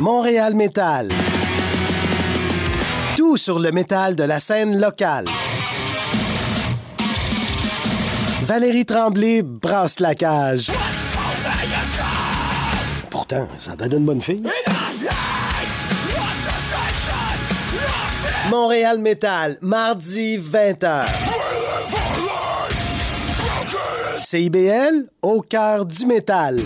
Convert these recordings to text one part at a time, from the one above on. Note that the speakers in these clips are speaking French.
Montréal Métal. Tout sur le métal de la scène locale. Valérie Tremblay brasse la cage. Pourtant, ça donne une bonne fille. Montréal Métal, mardi 20h. CIBL, au cœur du métal.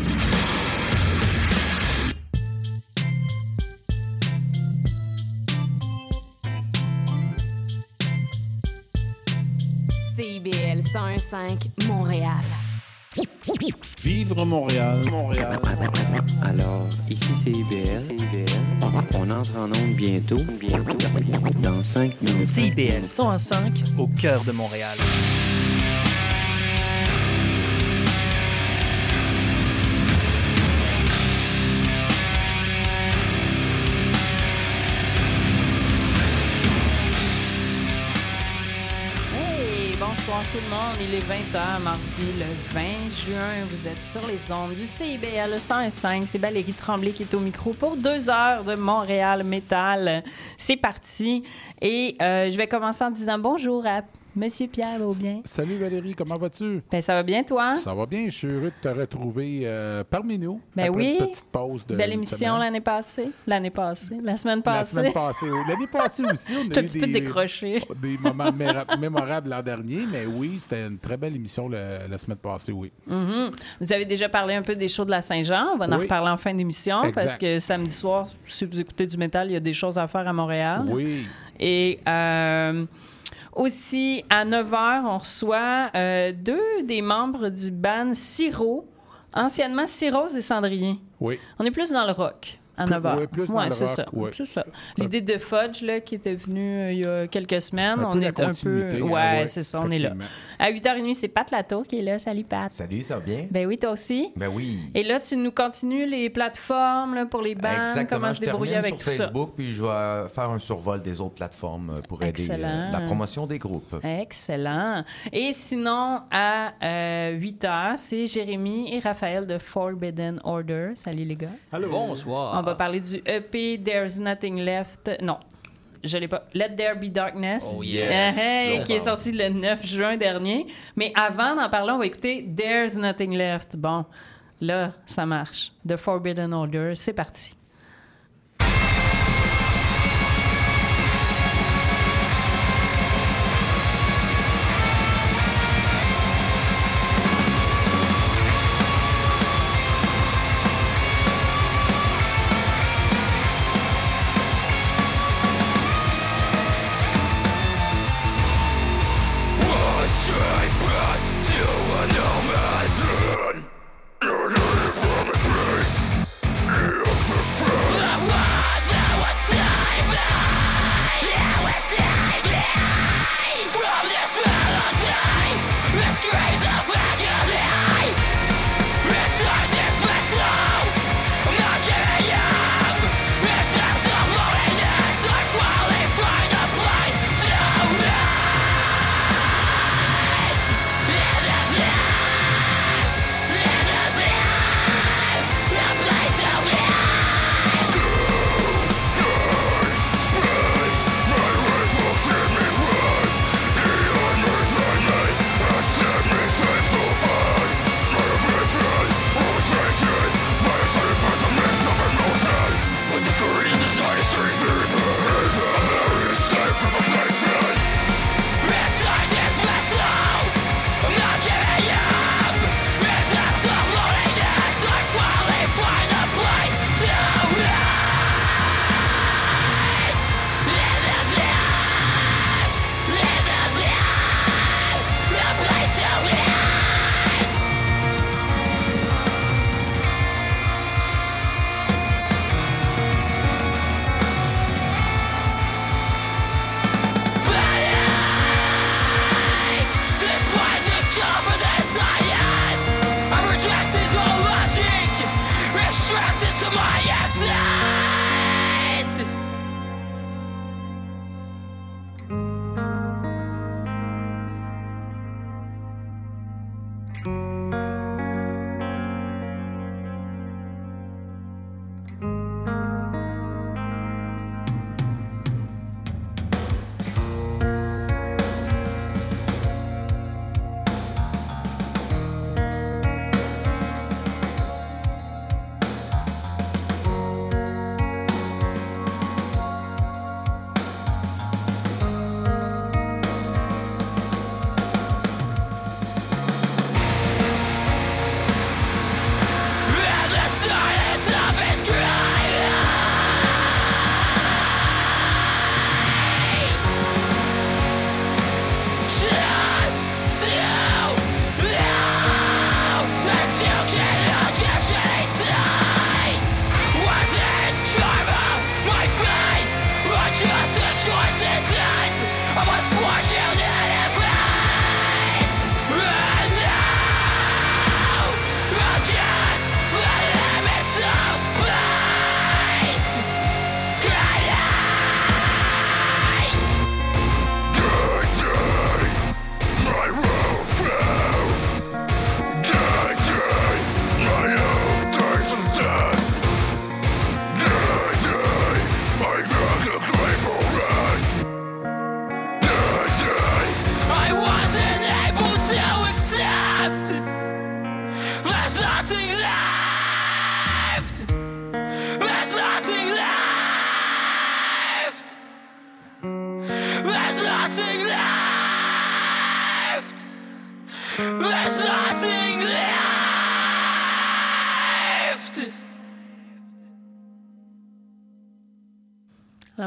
CIBL 101.5 Montréal. Vivre Montréal, Montréal. Alors, ici c'est IBL. On entre en onde bientôt. Bientôt. Dans 5 minutes. CIBL 105 au cœur de Montréal. Tout le monde. Il est 20h, mardi le 20 juin. Vous êtes sur les ondes du CIBL 105. C'est Valérie Tremblay qui est au micro pour deux heures de Montréal Métal. C'est parti. Et euh, je vais commencer en disant bonjour à Monsieur Pierre Beaubien. Salut Valérie, comment vas-tu? Ben, ça va bien, toi? Ça va bien, je suis heureux de te retrouver euh, parmi nous. Ben après oui. Une petite pause de. Belle émission l'année passée. L'année passée. La semaine La passée. semaine passée, oui. L'année passée aussi, on a un eu petit peu des, décroché. des moments mémorables l'an dernier, mais oui, c'était une très belle émission le- la semaine passée, oui. Mhm. Vous avez déjà parlé un peu des shows de la Saint-Jean. On va en reparler en fin d'émission parce que samedi soir, si vous écoutez du métal, il y a des choses à faire à Montréal. Oui. Et euh, aussi, à 9 h, on reçoit euh, deux des membres du band Siro, anciennement Cirrose et Cendrier. Oui. On est plus dans le rock. À Plus- 9 h. ouais, plus dans le c'est rock, ça. ouais. C'est ça. L'idée de Fudge, là, qui était venue euh, il y a quelques semaines, Un on est un peu. Ouais, hein, ouais, c'est ça, on est là. À 8h30, c'est Pat Latour qui est là. Salut, Pat. Salut, ça va bien? Ben oui, toi aussi. Ben oui. Et là, tu nous continues les plateformes là, pour les bandes, Exactement, comment se je débrouiller avec sur tout Facebook, puis je vais faire un survol des autres plateformes euh, pour aider Excellent. euh, la promotion des groupes. Excellent. Et sinon, à 8 h, c'est Jérémy et Raphaël de Forbidden Order. Salut les gars. Bonsoir. On va parler du EP There's Nothing Left. Non. Je l'ai pas. Let There Be Darkness. Oh, yes. Hey, Bon, qui est sorti le 9 juin dernier. Mais avant d'en parler, on va écouter There's Nothing Left. Bon, là, ça marche. The Forbidden Order, c'est parti.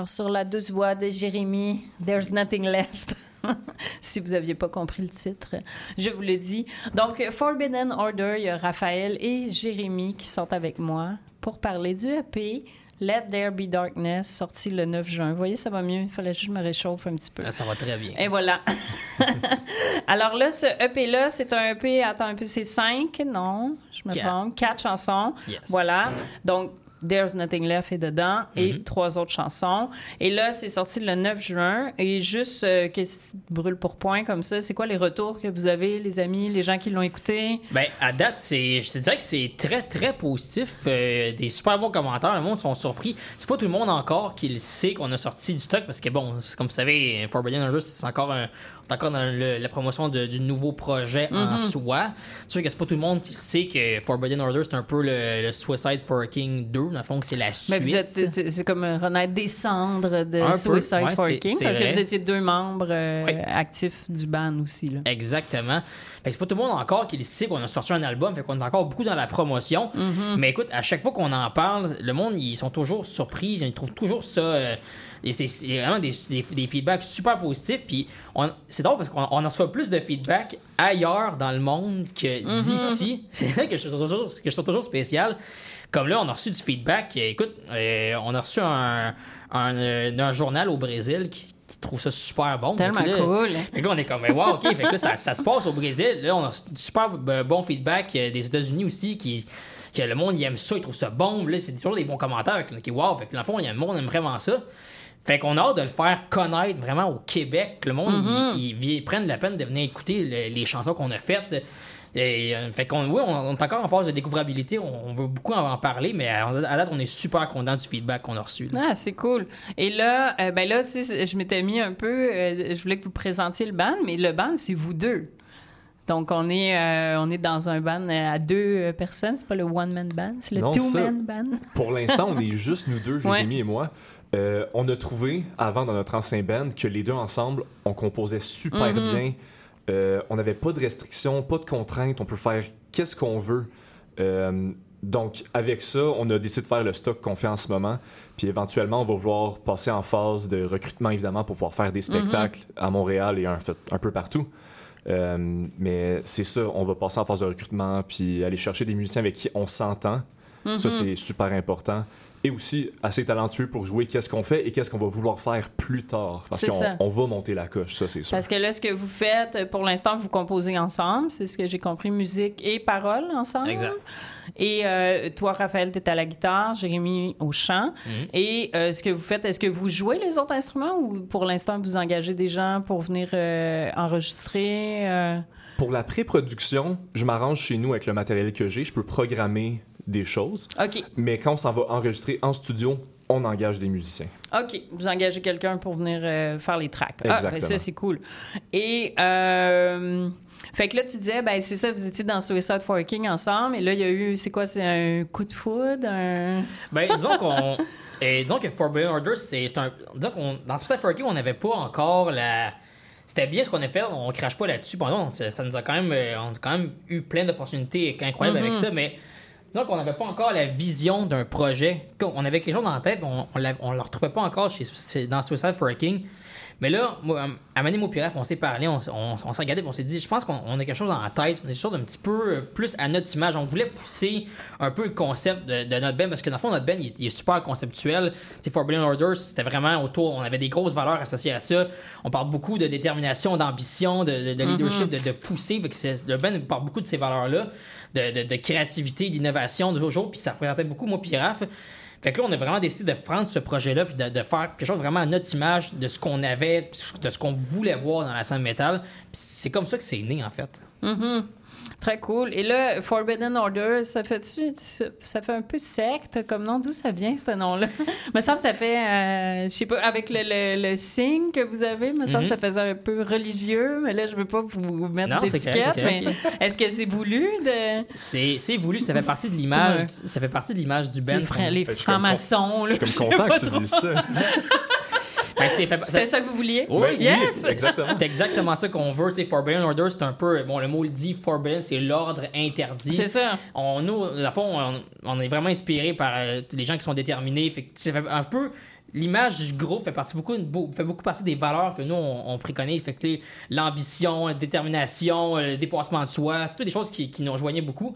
Alors, sur la douce voix de Jérémy, There's Nothing Left. si vous n'aviez pas compris le titre, je vous le dis. Donc, Forbidden Order, il y a Raphaël et Jérémy qui sont avec moi pour parler du EP Let There Be Darkness, sorti le 9 juin. Vous voyez, ça va mieux. Il fallait juste me réchauffer un petit peu. Ah, ça va très bien. Et voilà. Alors là, ce EP-là, c'est un EP, attends un peu, c'est cinq, non, je me Quatre. trompe, quatre chansons. Yes. Voilà. Donc, There's Nothing Left est dedans et Mm-hmm. trois autres chansons. Et là, c'est sorti le 9 juin. Et juste, euh, que brûle pour point comme ça, c'est quoi les retours que vous avez, les amis, les gens qui l'ont écouté? Ben, à date, c'est, je te dirais que c'est très, très positif. Euh, des super bons commentaires. Le monde sont surpris. C'est pas tout le monde encore qui le sait qu'on a sorti du stock parce que, bon, comme vous savez, Forbidden Order, c'est encore un. encore dans le- la promotion de- du nouveau projet en soi. C'est sûr que c'est pas tout le monde qui sait que Forbidden Order, c'est un peu le, le Suicide for a King 2, dans le fond, que c'est la Mais suite. vous êtes, c'est comme renaître des cendres de Un Suicide ouais, for King, parce que vous étiez deux membres euh, Oui. actifs du band aussi. Là. Exactement. C'est pas tout le monde encore qui le sait qu'on a sorti un album, fait qu'on est encore beaucoup dans la promotion. Mm-hmm. Mais écoute, à chaque fois qu'on en parle, le monde, ils sont toujours surpris, ils trouvent toujours ça. euh, et c'est vraiment des, des, des feedbacks super positifs. Puis c'est drôle parce qu'on on en reçoit plus de feedback ailleurs dans le monde que Mm-hmm. d'ici. C'est là que je, trouve toujours, que je toujours spécial. Comme là, on a reçu du feedback. Écoute, euh, on a reçu un, un, euh, d'un journal au Brésil qui, qui trouve ça super bon. Tellement là, cool. fait que là, on est comme, mais wow, OK. Fait que là, ça, ça se passe au Brésil. Là, on a du super bon feedback euh, des États-Unis aussi qui. Que le monde il aime ça, il trouve ça bon. Là, c'est toujours des bons commentaires. Fait que, OK, wow. Fait que dans le fond, il y a le monde aime vraiment ça. Fait qu'on a hâte de le faire connaître vraiment au Québec. Que le monde, ils, ils- ils prennent la peine de venir écouter le- les chansons qu'on a faites. Et, euh, fait qu'on oui, on, on est encore en phase de découvrabilité. On, on veut beaucoup en, en parler, mais à, à date, on est super content du feedback qu'on a reçu. là. Ah, c'est cool. Et là, euh, ben là, tu sais, je m'étais mis un peu, euh, je voulais que vous présentiez le band, mais le band, c'est vous deux. Donc, on est, euh, on est dans un band à deux euh, personnes. C'est pas le one-man band, c'est le two-man band. Pour l'instant, on est juste nous deux, Ouais. Jérémy et moi. Euh, on a trouvé, avant dans notre ancien band, que les deux ensemble, on composait super Mm-hmm. bien. Euh, on n'avait pas de restrictions, pas de contraintes. On peut faire qu'est-ce qu'on veut. Euh, donc, avec ça, on a décidé de faire le stock qu'on fait en ce moment. Puis éventuellement, on va vouloir passer en phase de recrutement, évidemment, pour pouvoir faire des spectacles à Montréal et un, peu partout. Euh, mais c'est ça, on va passer en phase de recrutement, puis aller chercher des musiciens avec qui on s'entend. Ça, c'est super important. Et aussi assez talentueux pour jouer qu'est-ce qu'on fait et qu'est-ce qu'on va vouloir faire plus tard. Parce qu'on va monter la coche, ça, c'est sûr. Parce que là, ce que vous faites, pour l'instant, vous composez ensemble. C'est ce que j'ai compris, musique et paroles ensemble. Exact. Et euh, toi, Raphaël, tu es à la guitare, Jérémy au chant. Mhm. Et euh, ce que vous faites, est-ce que vous jouez les autres instruments ou pour l'instant, vous engagez des gens pour venir euh, enregistrer? euh? Pour la pré-production, je m'arrange chez nous avec le matériel que j'ai. Je peux programmer des choses. OK. Mais quand on s'en va enregistrer en studio, on engage des musiciens. OK. Vous engagez quelqu'un pour venir euh, faire les tracks. Ah, ben Exactement. ça, c'est cool. Et. euh, Fait que là, tu disais, ben c'est ça, vous étiez dans Suicide Forking ensemble, et là, il y a eu, c'est quoi, c'est un coup de foudre, un... Ben, disons qu'on. Et donc, Forbidden Order, c'est c'est un. Disons qu'on. Dans Suicide Forking, on n'avait pas encore la. C'était bien ce qu'on a fait, on crache pas là-dessus. Bon, non, ça, ça nous a quand même. euh, On a quand même eu plein d'opportunités incroyables avec ça, mais. Donc, on n'avait pas encore la vision d'un projet. On avait quelque chose dans la tête, mais on on le retrouvait pas encore chez, dans Suicide Forking. Mais là, moi, à Mané Piref, on s'est parlé, on, s- on- on s'est regardé, on s'est dit, je pense qu'on on a quelque chose en tête, on a quelque chose d'un petit peu euh, plus à notre image. On voulait pousser un peu le concept de, de notre band, parce que dans le fond, notre band, il, est- il est super conceptuel. C'est Forbidden Orders, c'était vraiment autour, on avait des grosses valeurs associées à ça. On parle beaucoup de détermination, d'ambition, de, de- de leadership, de, de pousser. Fait que c'est- le band parle beaucoup de ces valeurs-là, de, créativité, d'innovation, de toujours, puis ça représentait beaucoup, moi, puis. Fait que là, on a vraiment décidé de prendre ce projet-là puis de, faire quelque chose vraiment à notre image de ce qu'on avait, de ce qu'on voulait voir dans la scène métal. C'est comme ça que c'est né, en fait. Très cool. Et là, Forbidden Order, ça fait ça, ça fait un peu secte comme nom. D'où ça vient, ce nom-là? me semble que ça fait, euh, je sais pas, avec le, le, le signe que vous avez, me semble que ça faisait un peu religieux, mais là, je veux pas vous mettre Mhm. Non, c'est d'étiquette, correct, mais est-ce que c'est voulu de... C'est c'est voulu, ça fait partie de l'image, ça fait partie de l'image du band. les, fra- comme francs-maçons, là, Je suis content pas que tu dises ça. Ben, c'est ça que vous vouliez? Oui, Oui, yes! exactement. C'est exactement ça qu'on veut. C'est Forbidden Order, c'est un peu. Bon, le mot le dit, Forbidden, c'est l'ordre interdit. C'est ça. On, nous, à fond, on, on est vraiment inspiré par euh, les gens qui sont déterminés. Fait que ça fait un peu. L'image du groupe fait partie beaucoup, beau- fait beaucoup partie des valeurs que nous on, on préconise. Fait que l'ambition, la détermination, euh, le dépassement de soi, c'est toutes des choses qui, qui nous rejoignaient beaucoup.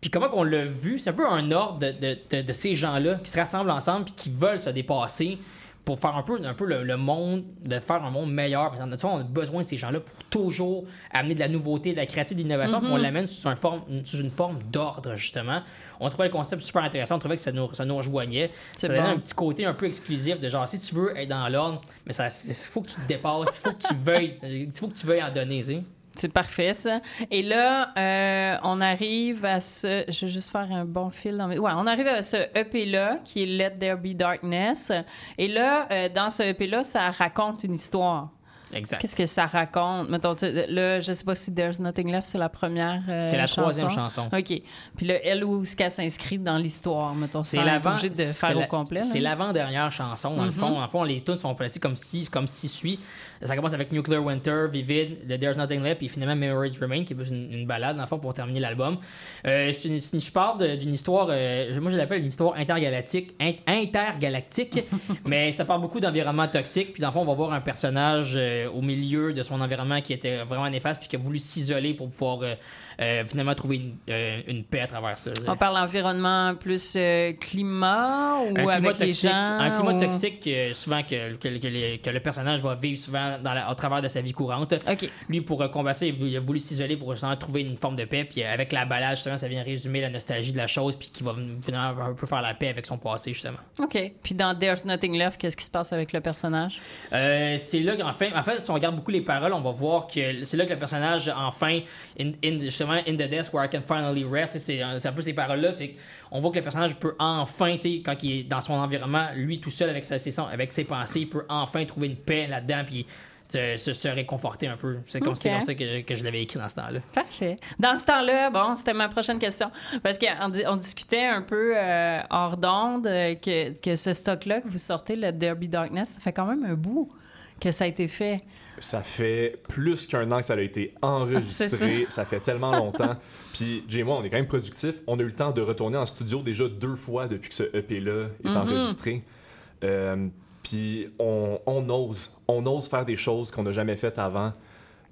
Puis comment qu'on l'a vu, c'est un peu un ordre de, de- de- de ces gens-là qui se rassemblent ensemble puis qui veulent se dépasser pour faire un peu, un peu le, le monde, de faire un monde meilleur. On a besoin de ces gens-là pour toujours amener de la nouveauté, de la créativité, de l'innovation, puis on l'amène sous, un forme, sous une forme d'ordre, justement. On trouvait le concept super intéressant, on trouvait que ça nous, ça nous rejoignait. C'est Ça donnait bon. un petit côté un peu exclusif de genre, si tu veux être dans l'ordre, mais il faut que tu te dépasses, il faut que tu veuilles, il faut que tu veuilles en donner, tu sais. C'est parfait, ça. Et là, euh, on arrive à ce... Je vais juste faire un bon fil dans mes... Ouais, on arrive à ce EP-là, qui est Let There Be Darkness. Et là, euh, dans ce EP-là, ça raconte une histoire. Exact. Qu'est-ce que ça raconte? Mettons, là, je sais pas si There's Nothing Left, c'est la première euh, C'est la troisième chanson. OK. Puis là, elle, où est-ce qu'elle s'inscrit dans l'histoire, mettons, C'est l'avant, de c'est faire au complet. C'est l'avant-dernière chanson, dans le fond. En fond, les tunes sont placées comme si, comme si suit. Ça commence avec Nuclear Winter, Vivid, The There's Nothing Left, puis finalement Memories Remain, qui est plus une, une balade, dans le fond, pour terminer l'album. Euh, une- je parle d'une histoire, euh, moi je l'appelle une histoire intergalactique, in- intergalactique, mais ça parle beaucoup d'environnement toxique, puis dans le fond, on va voir un personnage euh, au milieu de son environnement qui était vraiment néfaste, puis qui a voulu s'isoler pour pouvoir euh, finalement trouver une, euh, une paix à travers ça. On parle d'environnement plus euh, climat ou un climat avec les toxique, gens? un climat ou- toxique souvent que, que, que les- que le personnage va vivre souvent dans la- travers de sa vie courante. Lui, pour combattre ça, il a voulu, s'isoler pour justement trouver une forme de paix. Puis avec la balade, justement, ça vient résumer la nostalgie de la chose, puis qui va finalement un peu faire la paix avec son passé, justement. OK. Puis dans There's Nothing Left, qu'est-ce qui se passe avec le personnage? C'est là qu'en fait, en fait, si on regarde beaucoup les paroles, on va voir que c'est là que le personnage, enfin, in, in- justement, in the desk where I can finally rest, c'est un peu ces paroles-là. Fait on voit que le personnage peut enfin, quand il est dans son environnement, lui tout seul avec, sa, ses, avec ses pensées, il peut enfin trouver une paix là-dedans, puis se, se, se réconforter un peu. C'est comme, Ok. c'est comme ça que, que je l'avais écrit dans ce temps-là. Parfait. Dans ce temps-là, bon, c'était ma prochaine question. Parce qu'on di- on discutait un peu euh, hors d'onde euh, que, que ce stock-là que vous sortez, le Derby Darkness, ça fait quand même un bout que ça a été fait. Ça fait plus qu'un an que ça a été C'est enregistré. ça. fait tellement longtemps. Puis, Jay et moi, on est quand même productifs. On a eu le temps de retourner en studio déjà deux fois depuis que ce EP-là est Mm-hmm. enregistré. Euh, puis, on, on ose. On ose faire des choses qu'on n'a jamais faites avant.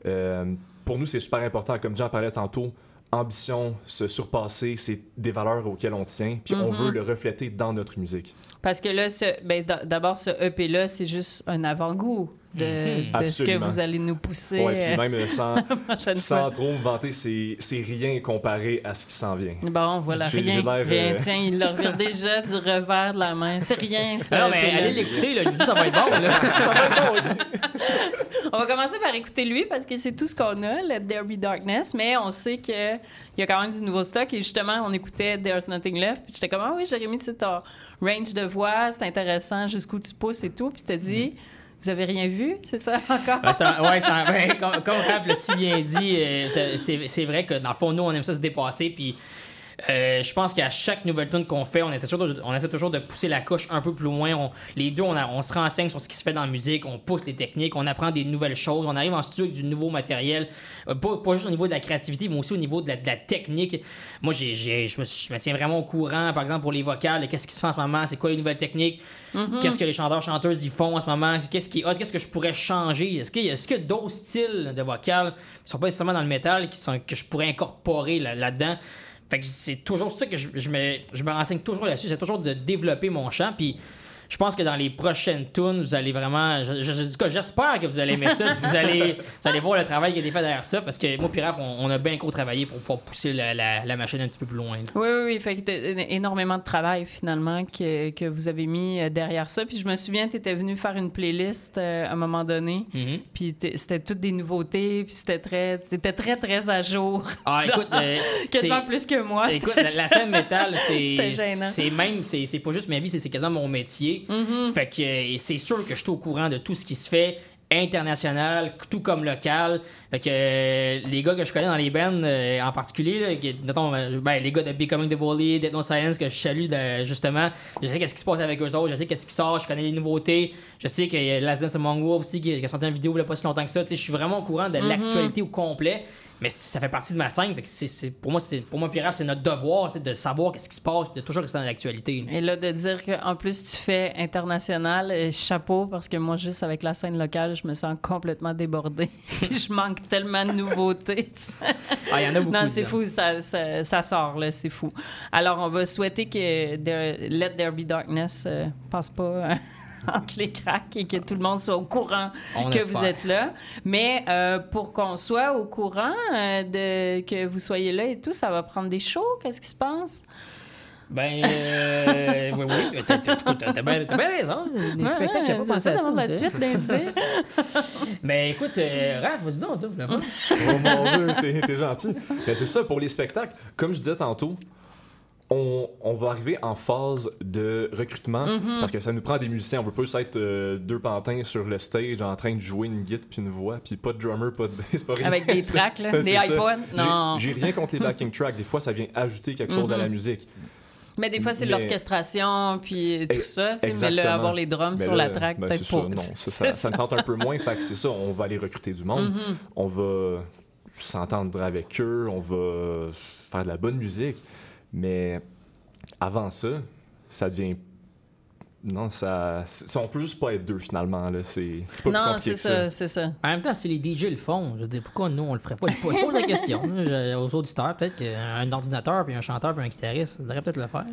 Euh, pour nous, c'est super important. Comme Jean parlait tantôt, ambition, se surpasser, c'est des valeurs auxquelles on tient. Puis, on veut le refléter dans notre musique. Parce que là, ben, d'abord, ce EP-là, c'est juste un avant-goût. De, de ce que vous allez nous pousser Ouais, puis euh, même euh, sans, trop me vanter, c'est rien comparé à ce qui s'en vient. Bon, voilà, rien. rien. euh, Tiens, il leur revient déjà du revers de la main. C'est rien, ça. Non, mais Puis là- allez l'écouter, là. Je dis, ça va être bon, là. On va commencer par écouter lui parce que c'est tout ce qu'on a, le There Be Darkness, mais on sait qu'il y a quand même du nouveau stock. Et justement, on écoutait There's Nothing Left. Puis j'étais comme, ah oui, Jérémy, c'est ton range de voix, c'est intéressant, jusqu'où tu pousses et tout. Puis t'as dit, vous avez rien vu, c'est ça encore? Ouais, c'est comme, Raph l'a si bien dit, euh, c'est vrai que dans le fond, nous, on aime ça se dépasser. Puis euh, je pense qu'à chaque nouvelle tune qu'on fait, on, était on essaie toujours de pousser la couche un peu plus loin. On- les deux, on, a- on se renseigne sur ce qui se fait dans la musique, on pousse les techniques, on apprend des nouvelles choses, on arrive en studio avec du nouveau matériel, euh, pas, pas juste au niveau de la créativité, mais aussi au niveau de la, de la technique. Moi, j'ai, j'ai- je, me, suis- je me tiens vraiment au courant, par exemple, pour les vocales, qu'est-ce qui se fait en ce moment, c'est quoi les nouvelles techniques, qu'est-ce que les chanteurs, chanteuses, ils font en ce moment, qu'est-ce qui est hot, qu'est-ce que je pourrais changer, est-ce qu'il y a, est-ce qu'il y a d'autres styles de vocales qui sont pas nécessairement dans le métal, qui sont, que je pourrais incorporer là- là-dedans? Fait que c'est toujours ça que je, je me, je me renseigne toujours là-dessus. C'est toujours de développer mon chant. Puis je pense que dans les prochaines tunes, vous allez vraiment. Je, en tout cas, j'espère que vous allez aimer ça. vous, allez, vous allez voir le travail qui a été fait derrière ça. Parce que moi, puis Raph, on, on a bien gros travaillé pour pouvoir pousser la, la- la machine un petit peu plus loin. là. Oui, oui, oui. Fait que t'as énormément de travail, finalement, que, que vous avez mis euh, derrière ça. Puis je me souviens, tu étais venu faire une playlist euh, à un moment donné. Mhm. Puis c'était toutes des nouveautés. Puis c'était très, t'étais très, très à jour. Ah, écoute, euh, Quasiment plus que moi. Écoute, la, la scène métal, c'est c'est même, c'est c'est pas juste ma vie, c'est c'est quasiment mon métier. Mm-hmm. Fait que euh, et c'est sûr que je suis au courant de tout ce qui se fait international, tout comme local. Fait que euh, les gars que je connais dans les bands euh, en particulier, là, qui- mettons, ben, les gars de Becoming the Bully, Dead No Silence que je salue de- justement, je sais qu'est-ce qui se passe avec eux autres, je sais qu'est-ce qui sort, je connais les nouveautés, je sais qu'il y a Last Dance Among Wolves aussi qui, qui a sorti une vidéo il y a pas si longtemps que ça, je suis vraiment au courant de l'actualité au complet. Mais ça fait partie de ma scène. Fait que c'est, c'est- pour moi, c'est, pour moi, Pierre, c'est notre devoir de savoir qu'est-ce qui se passe, de toujours rester dans l'actualité. Et là, de dire qu'en plus, tu fais international, euh, chapeau, parce que moi, juste avec la scène locale, je me sens complètement débordée. Je manque tellement de nouveautés. Ah, il y en a beaucoup. Non, c'est fou, ça, ça, ça sort, là, c'est fou. Alors, on va souhaiter que there- Let There Be Darkness euh, passe pas euh, entre les cracks et que tout le monde soit au courant On que espère. vous êtes là. Mais euh, pour qu'on soit au courant euh, de que vous soyez là et tout, ça va prendre des shows? Qu'est-ce qui se passe? Ben, euh, oui, oui. T'as, t'as- écoute, t'as bien, t'as bien raison. Des Ouais, spectacles, j'ai pas pensé ça à ça. la suite des idées. Mais écoute, euh, Raph, vas-y donc, toi. Oh mon Dieu, t'es, t'es gentil. Mais c'est ça, pour les spectacles, comme je disais tantôt, on, on va arriver en phase de recrutement Mm-hmm. parce que ça nous prend des musiciens. On veut pas juste être euh, deux pantins sur le stage en train de jouer une guitare puis une voix, puis pas de drummer, pas de bass, pas rien. Avec des tracks, là, des iPods? J'ai- Non. J'ai rien contre les backing tracks. Des fois, ça vient ajouter quelque chose à la musique. Mais des fois, c'est Mais- l'orchestration, puis tout ça. Mais là, avoir les drums Mais sur là, la track, ben, peut-être pas. non, ça, ça, ça me tente un peu moins. Fait que c'est ça, on va aller recruter du monde. Mm-hmm. On va s'entendre avec eux. On va faire de la bonne musique. Mais avant ça, ça devient. Non, ça. c'est- On peut juste pas être deux finalement. Là. C'est Non, c'est que ça, c'est ça. En même temps, si les DJ le font, je veux dire, pourquoi nous, on le ferait pas? Je pose, je pose la question je- aux auditeurs. Peut-être qu'un ordinateur, puis un chanteur, puis un guitariste, ça devrait peut-être le faire.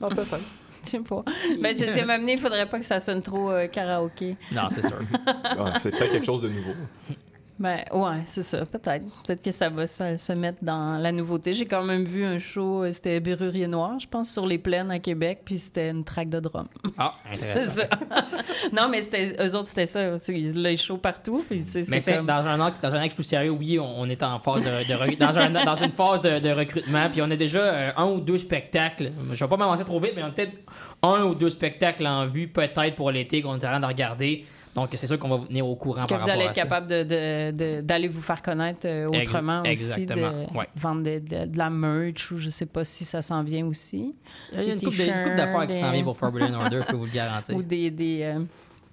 Ah, peut-être. Je sais pas. Ben, c'est ça, m'amener, il faudrait pas que ça sonne trop euh, karaoké. Non, c'est sûr. Ah, c'est peut-être quelque chose de nouveau. Ben, ouais, c'est ça, peut-être. Peut-être que ça va ça- se mettre dans la nouveauté. J'ai quand même vu un show, euh, c'était Berrurier Noir, je pense, sur les plaines à Québec, puis c'était une track de drum. Ah, C'est ça. non, mais c'était, eux autres, c'était ça. C'est les shows partout, puis Mais c'est comme... dans un acte, dans un acte plus sérieux, oui, on, on est en phase de, dans, un- dans une phase de, de recrutement, puis on a déjà euh, un ou deux spectacles. Je vais pas m'avancer trop vite, mais on a peut-être un ou deux spectacles en vue, peut-être pour l'été qu'on est en train de regarder. Donc c'est sûr qu'on va vous tenir au courant que par vous rapport allez à être capable de, de- de- d'aller vous faire connaître euh, autrement aussi, exactement, de ouais. vendre de, de- de la merch ou je sais pas si ça s'en vient aussi. Il y a une de- couple d'affaires qui s'en viennent pour Forbidden Order, je peux vous le garantir. Ou des, des, euh,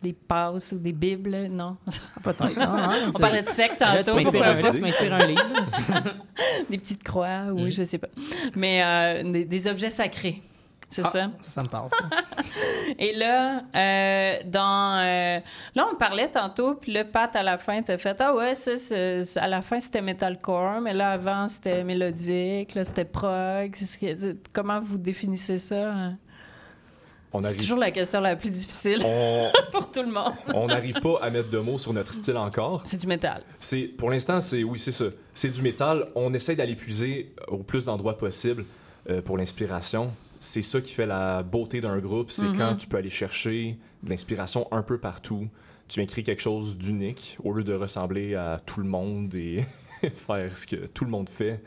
des passes ou des bibles, non? Peut-être. Ah, ah, On parlait de secte Là, tu tantôt, m'inspires un, un livre. Des petites croix, Mm. oui, je sais pas. Mais euh, des, des objets sacrés. C'est Ah, ça. Ça me parle, ça. Et là, euh, dans. euh, là, on parlait tantôt, puis le Pat, à la fin, t'as fait Ah ouais, ça, à la fin, c'était metalcore, mais là, avant, c'était mélodique, là, c'était prog. Comment vous définissez ça? hein? C'est toujours la question la plus difficile on pour tout le monde. on n'arrive pas à mettre de mots sur notre style encore. C'est du métal. C'est pour l'instant, c'est oui, c'est ça. C'est du métal. On essaie d'aller puiser au plus d'endroits possible euh, pour l'inspiration. C'est ça qui fait la beauté d'un groupe, c'est Mhm. quand tu peux aller chercher de l'inspiration un peu partout. Tu créer quelque chose d'unique au lieu de ressembler à tout le monde et faire ce que tout le monde fait.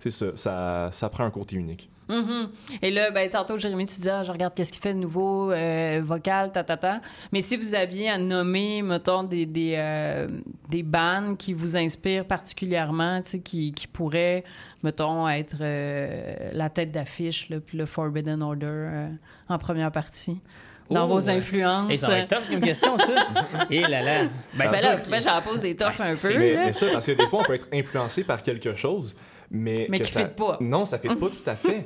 C'est ça, ça, ça prend un côté unique. Mhm. Et là, ben, tantôt, Jérémy, tu dis, ah, je regarde qu'est-ce qu'il fait de nouveau, euh, vocal, ta, ta, ta. Mais si vous aviez à nommer, mettons, des, des, euh, des bands qui vous inspirent particulièrement, tu sais, qui, qui pourraient, mettons, être euh, la tête d'affiche, puis le Forbidden Order euh, en première partie, dans Oh, vos influences. Et ça va être tough comme question, ça. Et là là. Ben, Ben là, que- j'en pose des tops Ben, un peu. Mais, mais ça, parce que des fois, on peut être influencé par quelque chose, mais. Qui ça... fit pas. Non, ça fait pas tout à fait.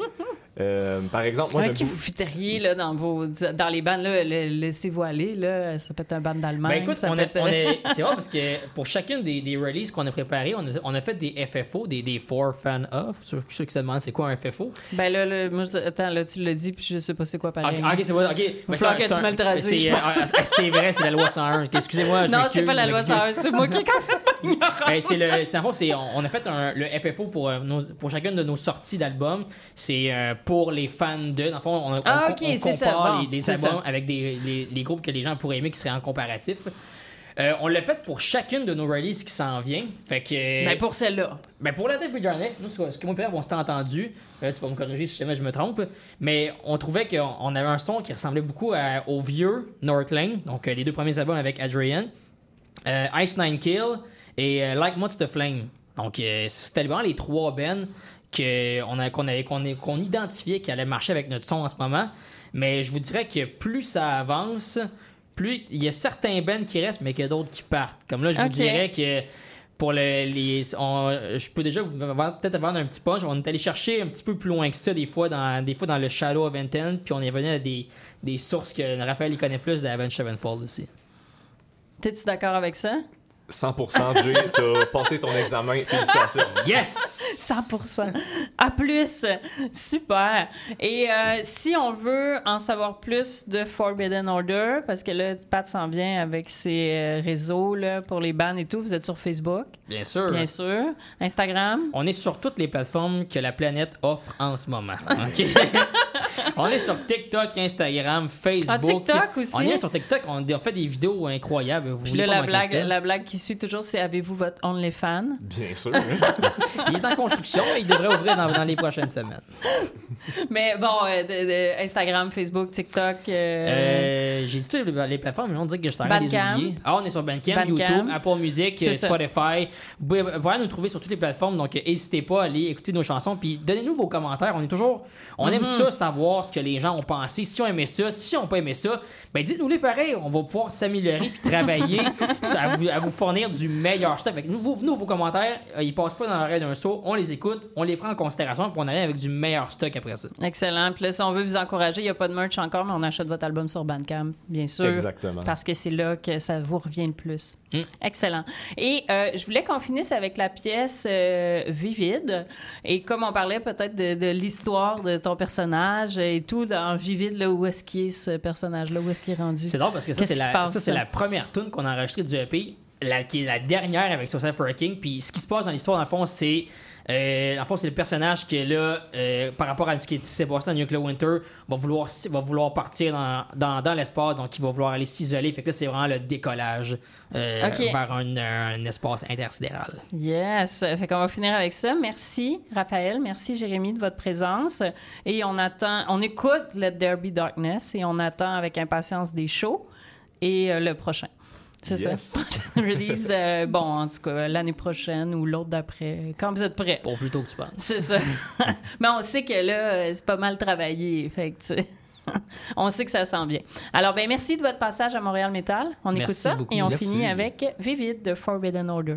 Euh, par exemple, moi, Ouais, qui vous fiteriez là, dans, vos, dans les bandes, laissez-vous aller, là, ça peut être un band d'Allemagne. Ben écoute, peut a- être- c'est vrai parce que pour chacune des, des releases qu'on a préparées, on a, on a fait des FFO, des, des For Fan Off. Ceux, ceux qui se demandent c'est quoi un FFO. Ben là, là, moi, je- attends, là, tu l'as dit, puis je sais pas c'est quoi pareil. ok, c'est vrai. ok. Ben, c'est que un- tu me le c'est, je euh, C'est vrai, c'est la loi 101. Excusez-moi, je non, c'est pas la loi m'excuse. 101, c'est moi qui Ben, c'est le, c'est- en fait, c'est, on, on a fait un- le FFO pour, euh, nos- pour chacune de nos sorties d'albums. C'est euh, pour les fans de. Dans le fond, on, Ah, on- ok, on ça, compare bon, les, des albums ça. avec des, les, les groupes que les gens pourraient aimer qui seraient en comparatif. Euh, on l'a fait pour chacune de nos releases qui s'en vient. Fait que. Ben pour celle-là. Ben pour la Dead Wilderness, nous, ce que mon père, on s'était entendu, euh, tu vas me corriger si jamais je me trompe, mais on trouvait qu'on on avait un son qui ressemblait beaucoup à- au vieux Northlane, donc euh, les deux premiers albums avec Adrian, euh, Ice Nine Kill et euh, Like Mods the Flame. Donc euh, c'était vraiment les trois a- qu'on qu'on est- qu'on identifiait qui allaient marcher avec notre son en ce moment. Mais je vous dirais que plus ça avance, plus il y a certains bands qui restent, mais qu'il y a d'autres qui partent. Comme là, je vous dirais que pour le- les. on- je peux déjà vous peut-être vendre un petit punch. On est allé chercher un petit peu plus loin que ça, des fois dans, des fois dans le Shadow of Intent, puis on est venu à des, des sources que Raphaël il connaît plus d'Avenge Sevenfold aussi. T'es-tu d'accord avec ça? 100% Jay, t'as passé ton examen. Félicitations. Yes! 100%. À plus. Super. Et euh, si on veut en savoir plus de Forbidden Order, parce que là, Pat s'en vient avec ses euh, réseaux là, pour les bands et tout, vous êtes sur Facebook, Bien sûr. bien sûr. Instagram? On est sur toutes les plateformes que la planète offre en ce moment. OK? On est sur TikTok, Instagram, Facebook. Ah, TikTok aussi? On est sur TikTok. On a fait des vidéos incroyables. Vous Puis voulez là, la blague, ça? la blague qui suit toujours, c'est avez-vous votre OnlyFans? Bien sûr. hein. Il est en construction et il devrait ouvrir dans, dans les prochaines semaines. Mais bon, euh, de- de- Instagram, Facebook, TikTok. euh, Euh, J'ai dit toutes les, les plateformes, mais on dit que je t'en des Bandcamp. oubliés. Ah, on est sur Bandcamp, Bandcamp. YouTube, Apple Music, ça. Spotify. Vous pouvez vraiment nous trouver sur toutes les plateformes, donc n'hésitez pas à aller écouter nos chansons, puis donnez-nous vos commentaires. On est toujours, on aime Mm-hmm. ça savoir ce que les gens ont pensé, si on aimait ça, si on pas aimé ça. Ben dites-nous les pareil, on va pouvoir s'améliorer puis travailler à, vous, à vous fournir du meilleur stuff. Fait que nous, vos, nous, vos commentaires, euh, ils passent pas dans l'oreille d'un saut, on les écoute, on les prend en considération, puis on arrive avec du meilleur stock après ça. Excellent. Puis là, si on veut vous encourager, il n'y a pas de merch encore, mais on achète votre album sur Bandcamp, bien sûr. Exactement. Parce que c'est là que ça vous revient le plus. Mm. Excellent. Et euh, je voulais qu'on finisse avec la pièce euh, Vivide. Et comme on parlait peut-être de, de l'histoire de ton personnage et tout, dans Vivide, là, où est-ce qu'il est ce personnage-là, où est-ce qu'il est rendu? C'est drôle parce que ça, c'est la, ça, première tune qu'on a enregistrée du EP, la, qui est la dernière avec a King. Puis ce qui se passe dans l'histoire, dans le fond, c'est. Euh, le fond, c'est le personnage qui est là, euh, par rapport à ce qui s'est passé dans Nuclear Winter, va vouloir, va vouloir partir dans, dans, dans l'espace, donc il va vouloir aller s'isoler. Fait que là, c'est vraiment le décollage euh, vers un, un espace intersidéral. Yes. Fait qu'on va finir avec ça. Merci, Raphaël. Merci, Jérémy, de votre présence. Et on attend, on écoute Let There Be Darkness et on attend avec impatience des shows et le prochain. C'est Yes. ça. Release, euh, bon, en tout cas, l'année prochaine ou l'autre d'après, quand vous êtes prêts. Pour plus tôt que tu penses. C'est ça. Mais on sait que là, euh, c'est pas mal travaillé. Fait que, on sait que ça sent bien. Alors, ben merci de votre passage à Montréal Metal. On écoute ça beaucoup. et on Merci. finit avec Vivid de Forbidden Order.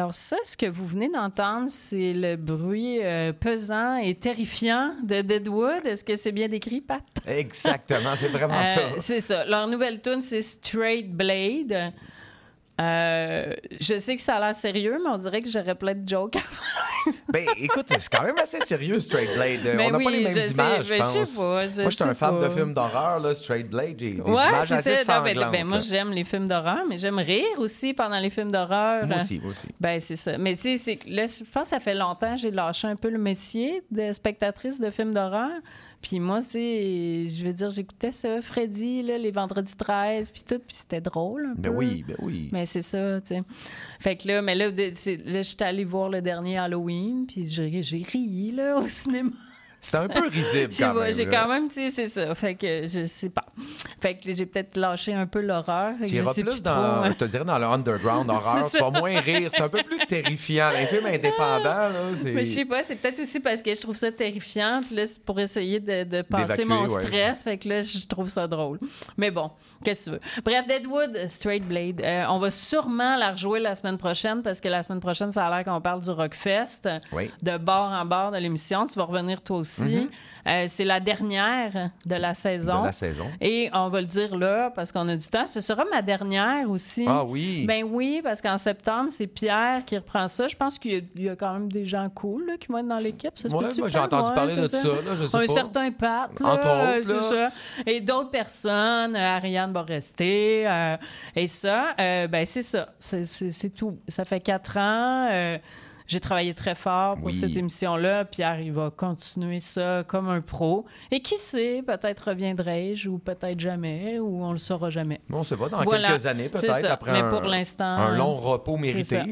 Alors ça, ce que vous venez d'entendre, c'est le bruit euh, pesant et terrifiant de Deadwood. Est-ce que c'est bien décrit, Pat? Exactement, c'est vraiment Euh, ça. C'est ça. Leur nouvelle tune, c'est Straight Blade. Euh, je sais que ça a l'air sérieux, mais on dirait que j'aurais plein de jokes. Ben, écoute, c'est quand même assez sérieux, Straight Blade. Euh, Mais on n'a pas les mêmes je sais, images, je mais je pense. sais pas, je moi, je suis un sais fan de films d'horreur, là, Straight Blade. J'ai des Ouais, images assez ça. Non, ben, ben, moi, j'aime les films d'horreur, mais j'aime rire aussi pendant les films d'horreur. Moi aussi, moi aussi. Ben, c'est ça. Mais tu sais, là, je pense que ça fait longtemps que j'ai lâché un peu le métier de spectatrice de films d'horreur. Puis moi, tu sais, je veux dire, j'écoutais ça, Freddy, là, les vendredis 13, puis tout, puis c'était drôle un Ben peu. oui, ben oui. Mais c'est ça, tu sais. Fait que là, mais là, c'est- là j'étais allée voir le dernier Halloween, puis j'ai j'ai ri, là, au cinéma. C'est un peu risible, quand même. J'ai quand même, tu sais, c'est ça. Fait que je sais pas. Fait que j'ai peut-être lâché un peu l'horreur. Tu iras plus dans, trop, hein. je te dirais, dans le underground horreur. Tu vas moins rire. C'est un peu plus terrifiant. Les films indépendants, là, c'est... Mais je sais pas, c'est peut-être aussi parce que je trouve ça terrifiant. Puis là, c'est pour essayer de, de passer mon ouais. stress. Fait que là, je trouve ça drôle. Mais bon, qu'est-ce que tu veux? Bref, Deadwood, Straight Blade. Euh, on va sûrement la rejouer la semaine prochaine parce que la semaine prochaine, ça a l'air qu'on parle du Rockfest. Oui. De bord en bord de l'émission. Tu vas revenir toi aussi. Mhm. Euh, c'est la dernière de la saison. De la saison. Et on va le dire là parce qu'on a du temps. Ce sera ma dernière aussi. Ah oui. Ben oui, parce qu'en septembre, c'est Pierre qui reprend ça. Je pense qu'il y a- il y, a quand même des gens cool là, qui vont être dans l'équipe. Moi, j'ai Pat? entendu Ouais, parler de ça, là, je sais Un pas. certain Pat, là, Entre autres, ça. Et d'autres personnes, euh, Ariane va rester. euh, et ça, euh, ben c'est ça. C'est tout. Ça fait quatre ans. J'ai travaillé très fort pour Oui. cette émission-là. Pierre, il va continuer ça comme un pro. Et qui sait, peut-être reviendrai-je ou peut-être jamais, ou on le saura jamais. On sait pas, dans Voilà. quelques années, peut-être, après Mais un, pour l'instant, un long repos mérité. ça.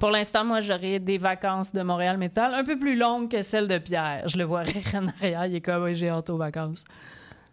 Pour l'instant, moi, j'aurai des vacances de Montréal Métal un peu plus longues que celles de Pierre. Je le vois rire en arrière. Il est comme, j'ai hâte aux vacances.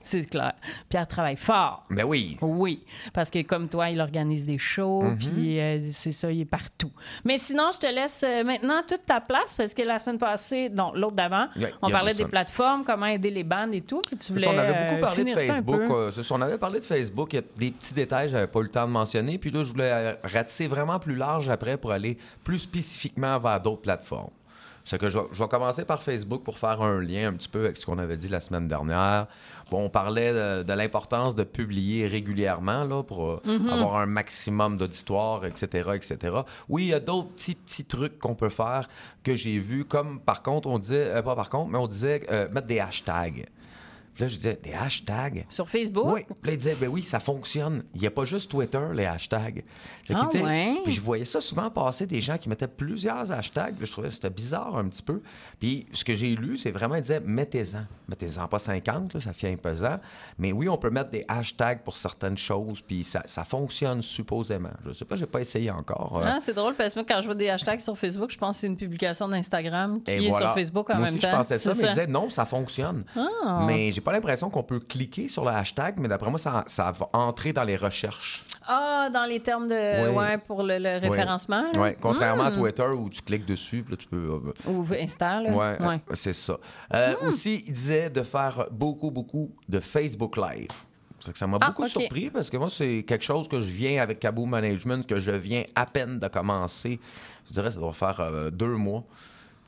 C'est clair. Pierre travaille fort. Ben oui. Oui, parce que comme toi, il organise des shows, Mhm. puis euh, c'est ça, il est partout. Mais sinon, je te laisse euh, maintenant toute ta place, parce que la semaine passée, non, l'autre d'avant, on parlait de des plateformes, comment aider les bandes et tout, puis tu voulais ça, on avait beaucoup euh, parlé de Facebook. ça, on avait parlé de Facebook. Il y a des petits détails que j'avais pas eu le temps de mentionner. Puis là, je voulais ratisser vraiment plus large après pour aller plus spécifiquement vers d'autres plateformes. C'est que je vais, je vais commencer par Facebook pour faire un lien un petit peu avec ce qu'on avait dit la semaine dernière. Bon, on parlait de, de l'importance de publier régulièrement là, pour euh, Mhm. avoir un maximum d'auditoire, etc., etc. Oui, il y a d'autres petits, petits trucs qu'on peut faire que j'ai vus, comme par contre, on disait, euh, pas par contre, mais on disait euh, mettre des hashtags. Puis là, je disais, des hashtags? Sur Facebook? Oui. Puis là, il disait, ben oui, ça fonctionne. Il n'y a pas juste Twitter, les hashtags. Ah ouais? Puis je voyais ça souvent passer des gens qui mettaient plusieurs hashtags. Je trouvais que c'était bizarre un petit peu. Puis ce que j'ai lu, c'est vraiment, il disait, mettez-en. Mettez-en pas 50, là, ça fait pesant. Mais oui, on peut mettre des hashtags pour certaines choses, puis ça, ça fonctionne supposément. Je sais pas, j'ai pas essayé encore. euh, Ah, c'est drôle parce que moi, quand je vois des hashtags sur Facebook, je pense que c'est une publication d'Instagram qui Et est voilà. sur Facebook en Moi même aussi, temps. je pensais ça, mais il disait non, ça fonctionne. Ah. Mais j'ai pas l'impression qu'on peut cliquer sur le hashtag, mais d'après moi, ça, ça va entrer dans les recherches. Ah, dans les termes de. Oui. Ouais, pour le, le référencement. Oui, contrairement à Hmm. Twitter où tu cliques dessus, puis là, tu peux. euh, Ou Insta, là. Ouais, Ouais. euh, c'est ça. Euh, Hmm. Aussi, il disait de faire beaucoup, beaucoup de Facebook Live. Ça, m'a Ah, beaucoup surpris parce que moi, c'est quelque chose que je viens avec Cabo Management, que je viens à peine de commencer. Je dirais ça doit faire euh, deux mois.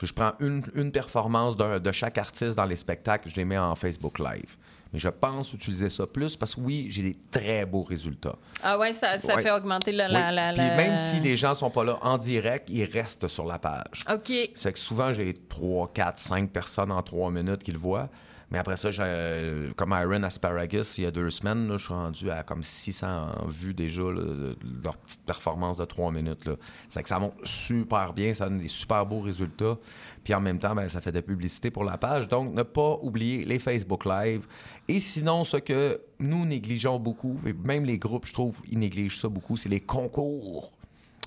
Je prends une, une performance de chaque artiste dans les spectacles, je les mets en Facebook Live. Mais je pense utiliser ça plus parce que oui, j'ai des très beaux résultats. Ah, ouais, ça, ça Ouais. fait augmenter la. Oui. la, la- Puis la- même si les gens sont pas là en direct, ils restent sur la page. OK. C'est que souvent, j'ai 3, 4, 5 personnes en 3 minutes qui le voient. Mais après ça, euh, comme Iron Asparagus, il y a deux semaines, là, je suis rendu à comme 600 vues déjà de leur petite performance de 3 minutes. C'est que ça monte super bien, ça donne des super beaux résultats. Puis en même temps, ben, ça fait de la publicité pour la page. Donc, ne pas oublier les Facebook Live. Et sinon, ce que nous négligeons beaucoup, et même les groupes, je trouve, ils négligent ça beaucoup, c'est les concours.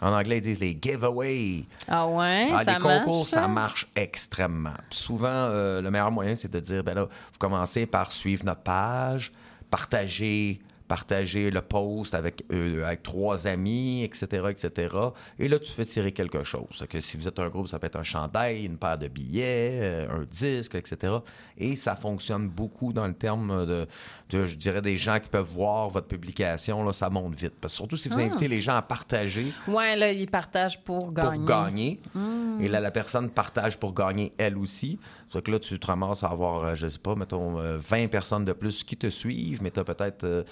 En anglais, ils disent les giveaways. Ah, ouais, Ah, ça les concours, marche, ça? marche extrêmement. Puis souvent, euh, le meilleur moyen, c'est de dire, ben là, vous commencez par suivre notre page, partager, partager le post avec, euh, avec trois amis, etc., etc. Et là, tu fais tirer quelque chose. Que si vous êtes un groupe, ça peut être un chandail, une paire de billets, euh, un disque, etc. Et ça fonctionne beaucoup dans le terme de, de, je dirais, des gens qui peuvent voir votre publication. Là, ça monte vite. Parce que surtout si vous Ah. invitez les gens à partager, Ouais, là, ils partagent pour gagner. pour gagner. Mm. Et là, la personne partage pour gagner elle aussi. C'est que là, tu te ramasses à avoir, euh, je sais pas, mettons, euh, 20 personnes de plus qui te suivent, mais tu as peut-être, euh,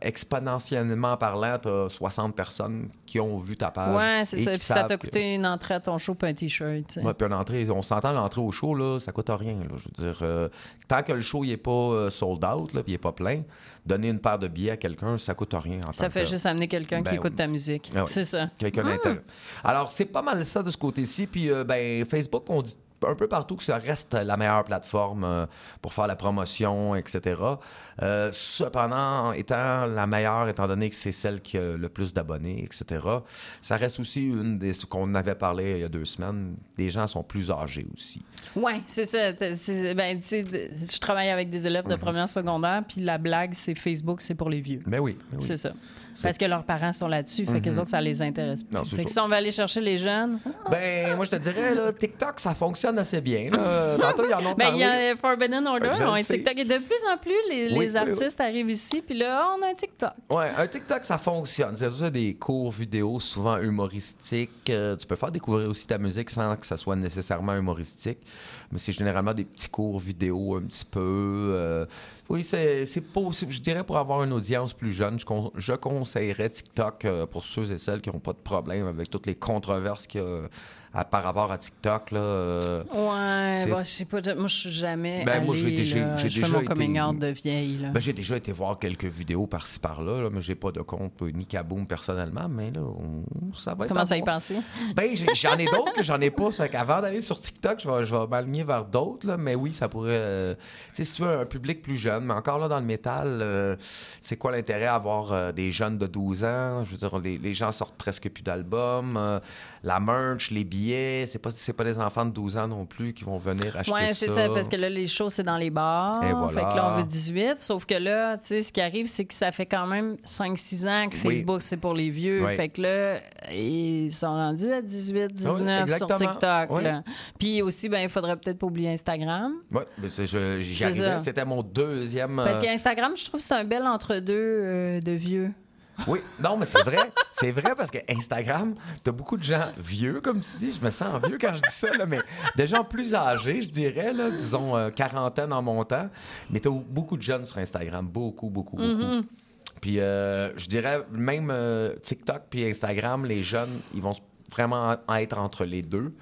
exponentiellement parlant, tu as 60 personnes qui ont vu ta page. Ouais, c'est ça. Puis ça t'a que- coûté une entrée à ton show puis un T-shirt. Ouais, puis une entrée, on s'entend l'entrée au show, là, ça coûte rien. là. je veux dire, euh, tant que le show n'est pas euh, sold out, là, puis il n'est pas plein, donner une paire de billets à quelqu'un, ça coûte rien. En Ça fait que- juste amener quelqu'un Ben qui écoute oui. ta musique. Ah oui. C'est ça. Quelqu'un d'intérêt. Alors, c'est pas mal ça de ce côté-ci. Puis, euh, ben, Facebook, on dit un peu partout que ça reste la meilleure plateforme euh, pour faire la promotion, etc. Euh, cependant, étant la meilleure, étant donné que c'est celle qui a le plus d'abonnés, etc., ça reste aussi une des ce qu'on avait parlé il y a deux semaines. Des gens sont plus âgés aussi. Ouais, c'est ça. Ben, je travaille avec des élèves Mhm. de première secondaire, puis la blague, c'est Facebook, c'est pour les vieux. Mais oui, oui. C'est ça. Parce que leurs parents sont là-dessus, fait que les autres, ça les intéresse plus. Mhm. Non, fait que si on va aller chercher les jeunes, Ben, moi, je te dirais, là, TikTok, ça fonctionne assez bien. là. Tantôt, ils en ont ben, il y a Forbidden Order, le on a. TikTok. Et de plus en plus, les, Oui, les oui, artistes arrivent ici, puis là, on a un TikTok. Ouais, un TikTok, ça fonctionne. C'est ça, des cours vidéo, souvent humoristiques. Euh, tu peux faire découvrir aussi ta musique sans que ça soit nécessairement humoristique. Mais c'est généralement des petits cours vidéo un petit peu. euh, oui, c'est aussi- Je dirais pour avoir une audience plus jeune, je, con- je conseillerais TikTok euh, pour ceux et celles qui n'ont pas de problème avec toutes les controverses qu'il y a à- par rapport à TikTok. Là, euh, Ouais, bah, je sais pas. Moi, je suis jamais. Ben, moi, j'ai allée, déjà- j'ai déjà mon coming été- out de vieille. Ben, j'ai déjà été voir quelques vidéos par-ci par-là, là, mais j'ai pas de compte euh, ni Kaboom personnellement, mais là, on- ça va tu être commences à y penser? Ben, j'en ai d'autres que j'en ai pas. Fait qu'avant d'aller sur TikTok, je vais, je vais m'aligner vers d'autres, là, mais oui, ça pourrait. euh, tu sais, si tu veux un public plus jeune, mais encore là, dans le métal, c'est quoi l'intérêt à avoir des jeunes de 12 ans? Je veux dire, les, les gens sortent presque plus d'albums. la merch, les billets, c'est pas, c'est pas des enfants de 12 ans non plus qui vont venir acheter Ouais, ça. c'est ça, parce que là, les shows, c'est dans les bars. Et voilà. Fait que là, on veut 18. Sauf que là, tu sais, ce qui arrive, c'est que ça fait quand même 5-6 ans que Oui. Facebook, c'est pour les vieux. Oui. Fait que là, ils sont rendus à 18, 19 sur exactement. TikTok. Oui. là. Puis aussi, ben, il faudrait peut-être pas oublier Instagram. Je- j'y arrivais. C'était mon deuxième. Parce euh, qu'Instagram, je trouve que c'est un bel entre-deux euh, de vieux. Oui, non, mais c'est vrai. c'est vrai parce que Instagram, t'as beaucoup de gens vieux, comme tu dis. Je me sens vieux quand je dis ça, là, mais de gens plus âgés, je dirais, là, disons euh, quarantaine en montant. Mais t'as beaucoup de jeunes sur Instagram. Beaucoup, beaucoup, beaucoup. Mm-hmm. Puis euh, je dirais, même euh, TikTok puis Instagram, les jeunes, ils vont vraiment être entre les deux.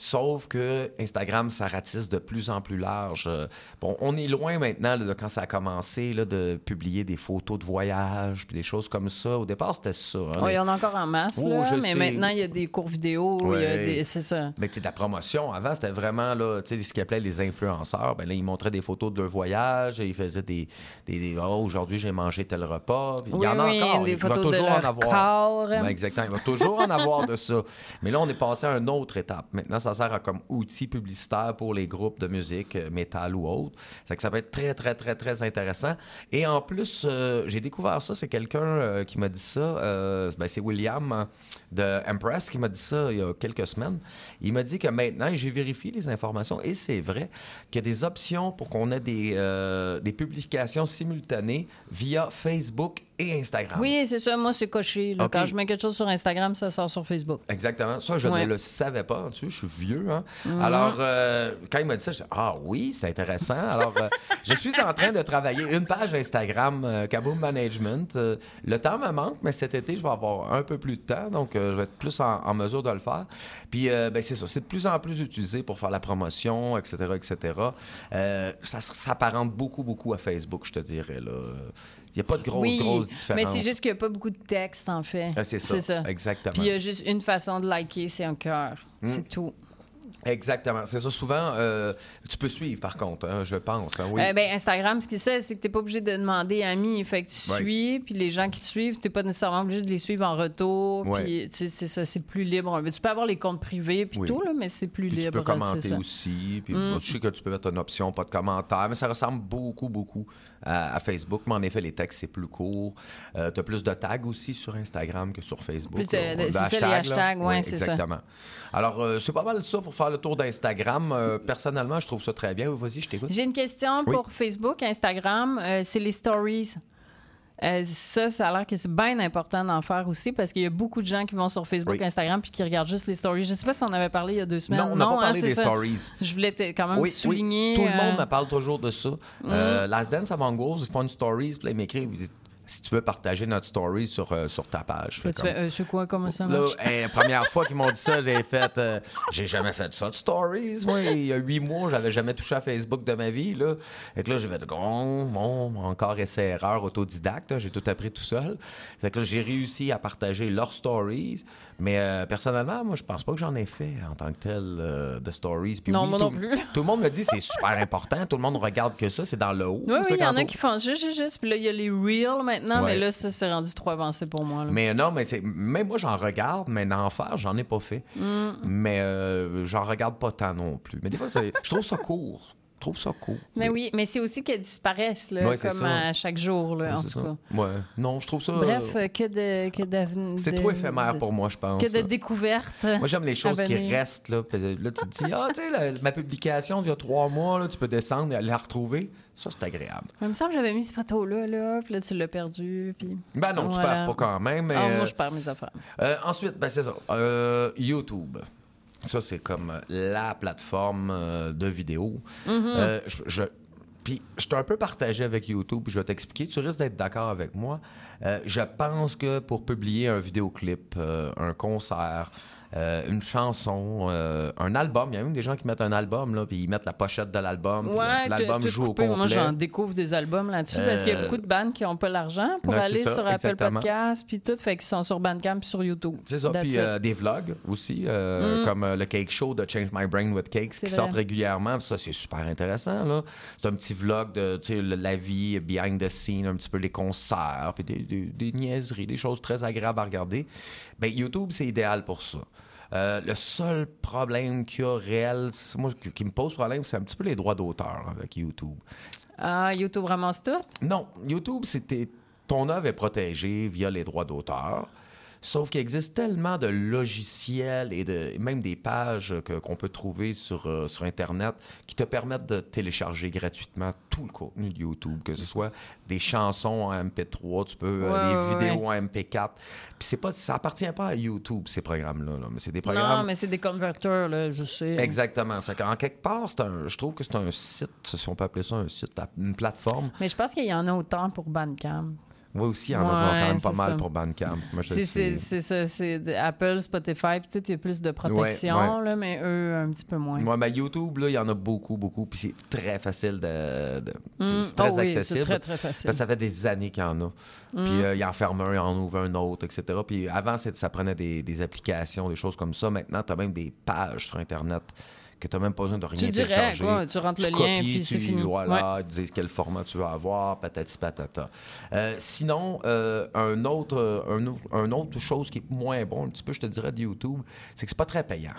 Sauf que Instagram, ça ratisse de plus en plus large. Euh, Bon, on est loin maintenant là, de quand ça a commencé là, de publier des photos de voyage puis des choses comme ça. Au départ, c'était ça. hein, Oh, il y en a encore en masse, Oh, là, mais sais. maintenant, il y a des cours vidéo. des- C'est ça. Mais sais, de la promotion, avant, c'était vraiment là, ce qu'ils appelaient les influenceurs. Ben là, ils montraient des photos de leur voyage et ils faisaient des. des, des- Oh, aujourd'hui, j'ai mangé tel repas. Il y Oui, en a oui, encore. des il va de toujours leur en avoir. corps. Ouais, exactement. Il va toujours en avoir de ça. Mais là, on est passé à une autre étape. Maintenant, ça sert à comme outil publicitaire pour les groupes de musique, euh, métal ou autre. C'est que ça peut être très, très, très, très intéressant. Et en plus, euh, j'ai découvert ça. C'est quelqu'un euh, qui m'a dit ça. Euh, ben, c'est William euh, de Empress qui m'a dit ça il y a quelques semaines. Il m'a dit que maintenant, j'ai vérifié les informations, et c'est vrai, qu'il y a des options pour qu'on ait des, euh, des publications simultanées via Facebook et Instagram. Oui, c'est ça. Moi, c'est coché. là. Quand je mets quelque chose sur Instagram, ça sort sur Facebook. Exactement. Ça, je Ouais. ne le savais pas. Tu sais, je suis vieux. Hein? Mhm. Alors, euh, quand il m'a dit ça, je dis Ah oui, c'est intéressant. Alors, euh, je suis en train de travailler une page Instagram, euh, Kaboom Management. Le temps me manque, mais cet été, je vais avoir un peu plus de temps. Donc, je vais être plus en, en mesure de le faire. Puis, euh, ben, c'est ça. C'est de plus en plus utilisé pour faire la promotion, etc., etc. Euh, ça s'apparente beaucoup, beaucoup à Facebook, je te dirais. là. Il n'y a pas de grosse, oui, grosse différence. mais c'est juste qu'il n'y a pas beaucoup de texte, en fait. Ah, c'est ça. Exactement. Puis il y a juste une façon de liker, c'est un cœur. Mm. C'est tout. Exactement. C'est ça. Souvent, euh, tu peux suivre, par contre, hein, je pense. hein, oui. Euh, ben, Instagram, ce qu'il sait, c'est que tu n'es pas obligé de demander amis. Fait que tu Ouais. suis, puis les gens qui te suivent, tu n'es pas nécessairement obligé de les suivre en retour. Ouais. C'est ça, c'est plus libre. Tu peux avoir les comptes privés, puis Oui. tout, là, mais c'est plus libre. tu peux c'est commenter aussi. Puis Mm. Je sais que tu peux mettre une option, pas de commentaire, mais ça ressemble beaucoup, beaucoup à, à Facebook. Mais en effet, les textes, c'est plus court. tu as plus de tags aussi sur Instagram que sur Facebook. C'est ça, les hashtags, ouais, Oui, c'est ça. Exactement. Alors, euh, c'est pas mal ça pour faire le tour d'Instagram. Euh, personnellement, je trouve ça très bien. Vas-y, je t'écoute. J'ai une question Oui. pour Facebook, Instagram. euh, c'est les stories. Euh, ça, ça a l'air que c'est bien important d'en faire aussi parce qu'il y a beaucoup de gens qui vont sur Facebook, Oui. Instagram puis qui regardent juste les stories. Je sais pas si on avait parlé il y a deux semaines. Non, on n'a pas hein, parlé des ça. stories. Je voulais quand même Oui, souligner. oui. Tout le monde me parle toujours de ça. Euh, Last Dance avant Goals, ils font une stories, puis ils m'écrivent, ils disent si tu veux partager notre story sur, euh, sur ta page. Là, Fait tu comme- fais, euh, c'est quoi, comment ça Là, marche? hey, la première fois qu'ils m'ont dit ça, j'ai fait. euh, j'ai jamais fait ça de stories. Moi, il y a huit mois, j'avais jamais touché à Facebook de ma vie. Là. Et que là, j'ai fait, bon, bon, encore essai-erreur autodidacte. hein, J'ai tout appris tout seul. C'est que là, j'ai réussi à partager leurs stories. Mais euh, personnellement, moi, je pense pas que j'en ai fait en tant que tel de stories. Puis Non, oui, moi tout, non plus. Tout le monde me dit c'est super important. Tout le monde regarde que ça. C'est dans le haut. Oui, il y en a qui font juste, juste, juste. Puis là, il y a les reels maintenant, Ouais. mais là, ça, c'est rendu trop avancé pour moi. là. Mais non, mais c'est même moi j'en regarde, mais d'en faire, j'en ai pas fait. Mm. Mais euh, j'en regarde pas tant non plus. Mais des fois, je trouve ça court. Je trouve ça court. Mais oui, mais c'est aussi qu'elles disparaissent, là, Ouais, c'est comme à chaque jour, là, Ouais, en tout ça. cas. Ouais. Non, je trouve ça. Bref, euh, que de. Que c'est trop éphémère de- pour moi, je pense. Que de découvertes. Moi, j'aime les choses qui restent. Là, là tu te dis, ah, tu sais, la- ma publication d'il y a trois mois, là, tu peux descendre et aller la retrouver. Ça, c'est agréable. Il me semble que j'avais mis cette photo-là, là, puis là, tu l'as perdu. Puis... Ben non, tu Voilà. perds pas quand même. Mais, Ah, moi, euh, je perds mes affaires. Euh, ensuite, ben, c'est ça. Euh, YouTube. Ça, c'est comme euh, la plateforme euh, de vidéo. Mhm. Euh, je, je- puis, je suis un peu partagé avec YouTube, puis je vais t'expliquer. Tu risques d'être d'accord avec moi. Euh, je pense que pour publier un vidéoclip, un concert, euh, une chanson, euh, un album, il y a même des gens qui mettent un album, là, puis ils mettent la pochette de l'album, Ouais, l'album joue au complet. Moi, j'en découvre des albums là-dessus parce qu'il y a Euh, beaucoup de bandes qui n'ont pas l'argent pour aller ça, sur Apple exactement. Podcast puis tout, fait qu'ils sont sur Bandcamp puis sur YouTube. C'est ça. Puis des vlogs aussi, Mm. comme le Cake Show de Change My Brain with Cakes qui vrai. sortent régulièrement. Ça, c'est super intéressant. là. C'est un petit vlog de la vie behind the scene, un petit peu les concerts, puis des, des- des niaiseries, des choses très agréables à regarder. Ben, YouTube, c'est idéal pour ça. Euh, le seul problème qu'il y a réel, moi, qui qui me pose problème, c'est un petit peu les droits d'auteur avec YouTube. Ah, YouTube ramasse tout? Non, YouTube, c'était ton œuvre est protégée via les droits d'auteur. Sauf qu'il existe tellement de logiciels et de, même des pages qu'on peut trouver sur, euh, sur Internet qui te permettent de télécharger gratuitement tout le contenu de YouTube, que ce soit des chansons en MP3, tu peux, euh, des ouais, vidéos ouais. en MP4. Puis c'est pas, ça appartient pas à YouTube, ces programmes-là, là, mais c'est des programmes Non, mais c'est des converteurs, là, je sais. Exactement. Qu'en quelque part, c'est un, je trouve que c'est un site, si on peut appeler ça un site, une plateforme. Mais je pense qu'il y en a autant pour Bandcamp. Oui, aussi, il y en a Ouais, quand même pas mal ça. pour Bandcamp. Moi, C'est- ça, c'est Apple, Spotify, puis tout, il y a plus de protection, Ouais. Là, mais eux, un petit peu moins. Moi, ben, YouTube, là, il y en a beaucoup, beaucoup. Puis c'est très facile de. de- Mm. c'est très Oh oui, c'est accessible. très, très facile. Parce que ça fait des années qu'il y en a. Mm. Puis euh, il en ferme un, il en ouvre un autre, etc. Puis avant, ça prenait des, des applications, des choses comme ça. Maintenant, tu as même des pages sur Internet que tu n'as même pas besoin de rien Tu dirais, télécharger. quoi, tu rentres le lien, copies, puis tu- c'est fini. Voilà, ils disent quel format tu veux avoir, patati patata. Euh, sinon, euh, un autre, euh, un autre chose qui est moins bon, un petit peu, je te dirais, de YouTube, c'est que c'est pas très payant.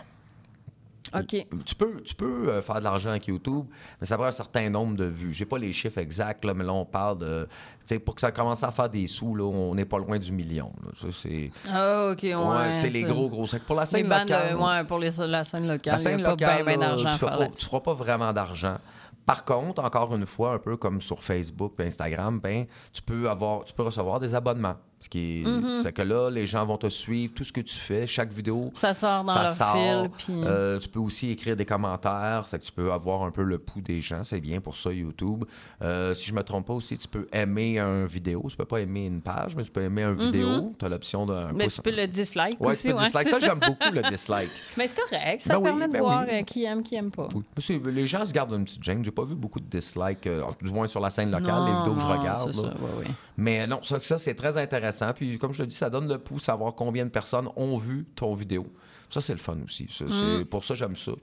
Tu peux, tu peux euh, faire de l'argent avec YouTube, mais ça prend un certain nombre de vues. J'ai pas les chiffres exacts, là, mais là, on parle de. Tu sais, pour que ça commence à faire des sous, là, on n'est pas loin du million. c'est. Ah, OK, ouais. Ouais, c'est les gros, gros. Que Pour la scène Les bandes, locale. euh, ouais, pour les- la scène locale, La scène il n'y a locale, pas bien là, d'argent tu, tu feras pas vraiment d'argent. Par contre, encore une fois, un peu comme sur Facebook et Instagram, ben, tu peux avoir, tu peux recevoir des abonnements. Ce qui Mhm. c'est que là, les gens vont te suivre, tout ce que tu fais, chaque vidéo. Ça sort dans ça leur sort. fil, puis- Euh, tu peux aussi écrire des commentaires, c'est que tu peux avoir un peu le pouls des gens. C'est bien pour ça, YouTube. Euh, si je me trompe pas aussi, tu peux aimer un vidéo. Tu peux pas aimer une page, mais tu peux aimer un Mhm. vidéo. Tu as l'option d'un Mais pouce. tu peux le dislike Ouais, aussi. tu peux ouais, dislike. Ça, j'aime beaucoup le dislike. Mais c'est correct, ça Ben oui, permet de ben voir oui. euh, qui aime, qui aime pas. Oui. C'est- Les gens se gardent une petite gêne. J'ai pas vu beaucoup de dislikes, euh, du moins sur la scène locale, Non, les vidéos que je regarde. c'est ça, ouais. Mais non, ça, ça, c'est très intéressant. Puis comme je te dis, ça donne le pouls, savoir combien de personnes ont vu ton vidéo. Ça, c'est le fun aussi. Ça, c'est- Mm. Pour ça, j'aime ça.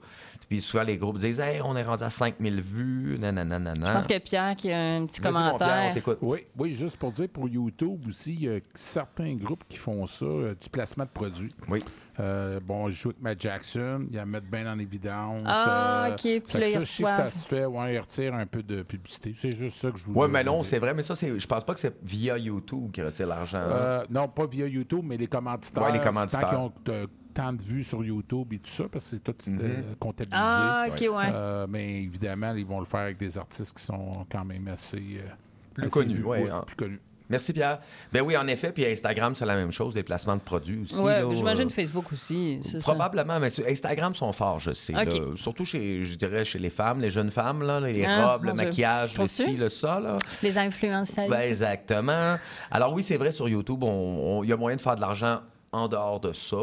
Puis souvent, les groupes disent Hey, on est rendu à 5000 vues, nanana. Je pense que Pierre qui a un petit Vas-y, mon Pierre, on commentaire. t'écoute. Oui, oui, juste pour dire, pour YouTube aussi, il y a certains groupes qui font ça, euh, du placement de produits. Oui. Euh, bon, je joue avec Matt Jackson, ils la mettent bien en évidence. Ah, euh, ok, puis là, ça, je sais que ça se fait, ouais, ils retirent un peu de publicité. C'est juste ça que je voulais Oui, mais non, c'est vrai, mais ça, c'est, je pense pas que c'est via YouTube qu'ils retirent l'argent. hein. Euh, non, pas via YouTube, mais les commanditaires. Ouais, les c'est commanditaires. Tant qu'ils ont euh, tant de vues sur YouTube et tout ça, parce que c'est tout euh, comptabilisé. Ah, ok, ouais. Euh, mais évidemment, ils vont le faire avec des artistes qui sont quand même assez. euh, Plus assez connus, vus, ouais, ouais, hein. plus connus. Merci, Pierre. Ben oui, en effet, puis Instagram, c'est la même chose, les placements de produits aussi. Ouais, là, j'imagine euh, Facebook aussi. ça. Probablement, mais sur- Instagram sont forts, je sais. Là. Surtout chez, je dirais, chez les femmes, les jeunes femmes, là, les Ah, robes, le Dieu. maquillage, le ci, le ça. Là. Les influenceurs. Ben, exactement. Alors oui, c'est vrai, sur YouTube, il y a moyen de faire de l'argent en dehors de ça.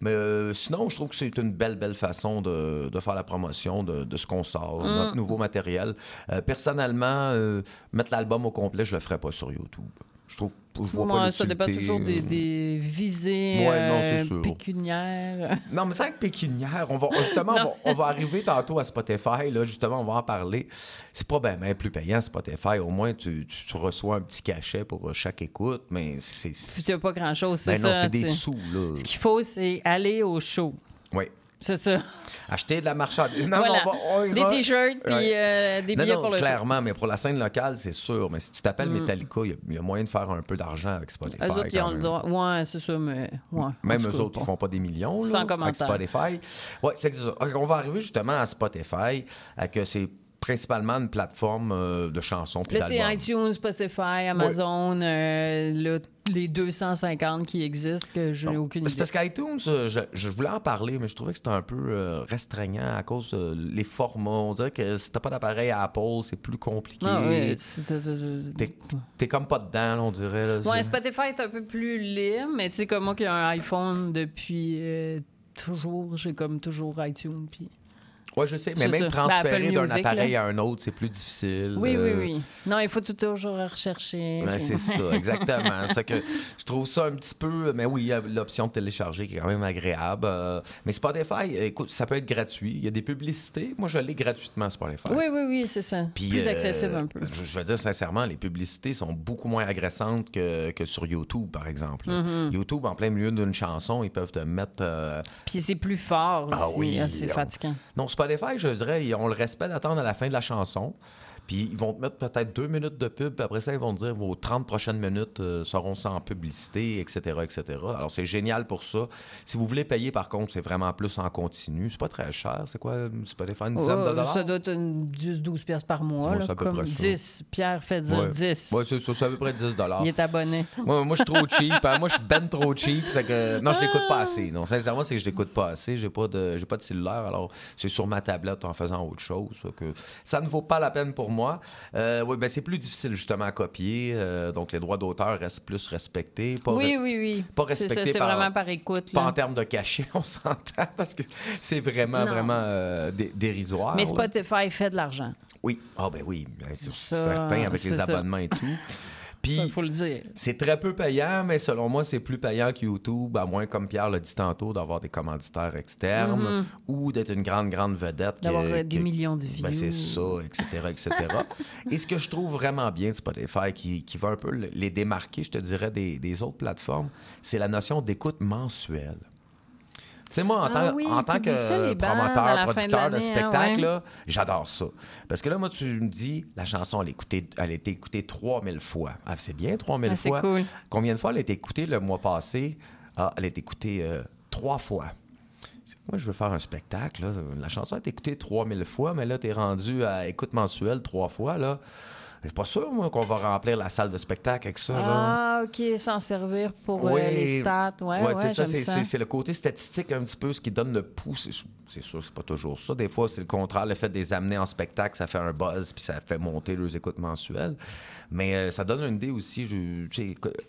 Mais euh, sinon, je trouve que c'est une belle, belle façon de, de faire la promotion de, de ce qu'on sort, Mm. notre nouveau matériel. Euh, personnellement, euh, mettre l'album au complet, je le ferais pas sur YouTube. Je trouve je vois pas Ouais, ça dépend toujours des, euh, des visées Ouais, non, c'est euh, sûr. pécuniaires. Non, mais c'est avec pécuniaire. On va, justement, on va, on va arriver tantôt à Spotify. Là, justement, on va en parler. C'est pas ben plus payant, Spotify. Au moins, tu, tu- tu reçois un petit cachet pour chaque écoute, mais c'est. Puis tu n'as pas grand-chose, c'est Ben non, ça. c'est des sous, là. Ce qu'il faut, c'est aller au show. Oui. C'est ça. Acheter de la marchandise. Non, Voilà. mais on va- on Des t-shirts, puis Ouais. euh, des Non, billets non, pour le show. clairement, mais pour la scène locale, c'est sûr. Mais si tu t'appelles Mm. Metallica, il y a- il y, a moyen de faire un peu d'argent avec Spotify. Eux autres, ils ont le droit. Ouais, c'est ça, mais. Ouais, Même eux autres, ils font pas des millions. Sans là, avec commentaire. Spotify. Ouais, c'est ça. On va arriver justement à Spotify, à que c'est principalement une plateforme euh, de chansons puis Là, c'est iTunes, Spotify, Amazon, euh, les 250 qui existent, que je n'ai aucune C'est idée. parce qu'iTunes, euh, je, je voulais en parler, mais je trouvais que c'était un peu restreignant à cause les formats. On dirait que si t'as pas d'appareil à Apple, c'est plus compliqué. Ah, oui, c'est- T'es- T'es comme pas dedans, là, on dirait. là. Ouais, C'est- Spotify est un peu plus libre, mais tu sais, comme moi qui ai un iPhone depuis euh, toujours, j'ai comme toujours iTunes. Puis... Ouais, je sais, mais même. Ben, transférer d'un appareil là. à un autre, c'est plus difficile. Oui, oui, euh, oui. Non, il faut tout toujours rechercher. Ben, c'est ça, exactement. que je trouve ça un petit peu. Mais oui, il y a l'option de télécharger qui est quand même agréable. euh, mais Spotify, écoute, ça peut être gratuit. Il y a des publicités. Moi, je l'ai gratuitement, Spotify. Oui, oui, oui, c'est ça. Puis, plus euh, accessible un peu. Je, je veux dire sincèrement, les publicités sont beaucoup moins agressantes que, que sur YouTube, par exemple. Mhm. YouTube, en plein milieu d'une chanson, ils peuvent te mettre. euh, Puis c'est plus fort aussi. Ah oui, hein, c'est fatigant. Non, Spotify, je dirais, ont le respect d'attendre à la fin de la chanson. Puis ils vont te mettre peut-être deux minutes de pub, puis après ça, ils vont te dire vos 30 prochaines minutes euh, seront sans publicité, etc., etc. Alors c'est génial pour ça. Si vous voulez payer, par contre, c'est vraiment plus en continu. C'est pas très cher. C'est quoi, euh, Spotify, une dizaine de dollars? ça doit être une 10-12 pièces par mois. Ouais, là, c'est comme près ça. 10. Pierre fait dire Ouais. 10. Ouais, c'est c'est à peu près 10 dollars. Il est abonné. Moi, moi, je suis trop cheap. hein. Moi, je suis ben trop cheap. c'est que... Non, je l'écoute pas assez. Non, sincèrement, c'est que je l'écoute pas assez. J'ai pas de, j'ai pas de cellulaire. Alors, c'est sur ma tablette en faisant autre chose. Que ça ne vaut pas la peine pour moi. Euh, oui, ben, c'est plus difficile, justement, à copier. Euh, donc, les droits d'auteur restent plus respectés. Pas oui, re- oui, oui. Pas respectés C'est par- vraiment par écoute. Pas là. en termes de cachet, on s'entend, parce que c'est vraiment, Non. vraiment euh, dé- dérisoire. Mais là. Spotify fait de l'argent. Oui. Ah, ben oui, ben, c'est certain avec les ça. abonnements et tout. Puis, Ça, il faut le dire. c'est très peu payant, mais selon moi, c'est plus payant que YouTube, à moins, comme Pierre l'a dit tantôt, d'avoir des commanditaires externes Mhm. ou d'être une grande, grande vedette. D'avoir euh, des que- millions de views. Ben, c'est ça, etc., etc. Et ce que je trouve vraiment bien de Spotify, qui, qui va un peu le- les démarquer, je te dirais, des, des autres plateformes, c'est la notion d'écoute mensuelle. Tu sais, moi, en, Ah tant, oui, en tant publier ça, que promoteur, de producteur de, hein, spectacle, ouais. j'adore ça. Parce que là, moi, tu me dis, la chanson, elle, est écoutée- elle a été écoutée 3000 fois. Ah, c'est bien, 3000 Ah, fois. cool. Combien de fois elle a été écoutée le mois passé? Ah, elle a été écoutée euh, trois fois. Moi, je veux faire un spectacle. là. La chanson a été écoutée 3000 fois, mais là, tu es rendu à écoute mensuelle trois fois. Là. Je suis pas sûr, moi, qu'on va remplir la salle de spectacle avec ça. là. Ah, OK, s'en servir pour euh, les stats. Ouais, ouais, c'est ça. j'aime C'est, ça. c'est- le côté statistique un petit peu, ce qui donne le pouls. C'est, sûr, c'est pas toujours ça. Des fois, c'est le contraire. Le fait de les amener en spectacle, ça fait un buzz, puis ça fait monter leurs écoutes mensuelles. Mais euh, ça donne une idée aussi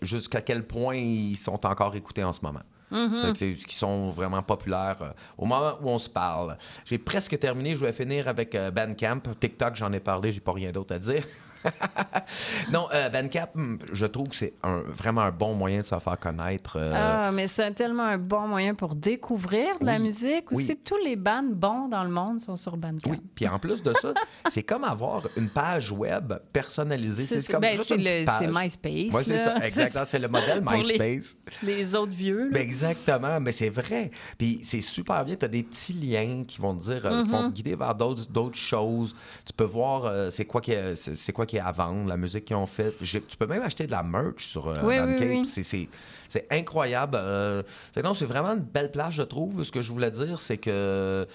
jusqu'à quel point ils sont encore écoutés en ce moment. C'est que- qui sont vraiment populaires euh, au moment où on se parle. J'ai presque terminé. Je vais finir avec euh, Bandcamp. TikTok, j'en ai parlé. J'ai pas rien d'autre à dire. non, euh, Bandcamp, hum, je trouve que c'est un- vraiment un bon moyen de se faire connaître. euh, Ah, mais c'est tellement un bon moyen pour découvrir de la Oui, musique. Aussi, oui. tous les bands bons dans le monde sont sur Bandcamp. Puis en plus de ça, c'est comme avoir une page web personnalisée. C'est- C'est comme ben, juste c'est une le- page. c'est MySpace, Oui, c'est ça. Exactement. C'est le modèle Pour les- MySpace. Les autres vieux. Ben, exactement, mais c'est vrai. Puis c'est super bien. Tu as des petits liens qui vont te dire, euh, qui vont Mhm. te guider vers d'autres d'autres choses. Tu peux voir euh, c'est quoi qui est, c'est c'est quoi qui est à vendre, la musique qu'ils ont faite. Tu peux même acheter de la merch sur euh, Oui, oui, Bandcamp. oui. C'est- C'est c'est incroyable. Euh, c'est non, c'est vraiment une belle place, je trouve. Ce que je voulais dire, c'est que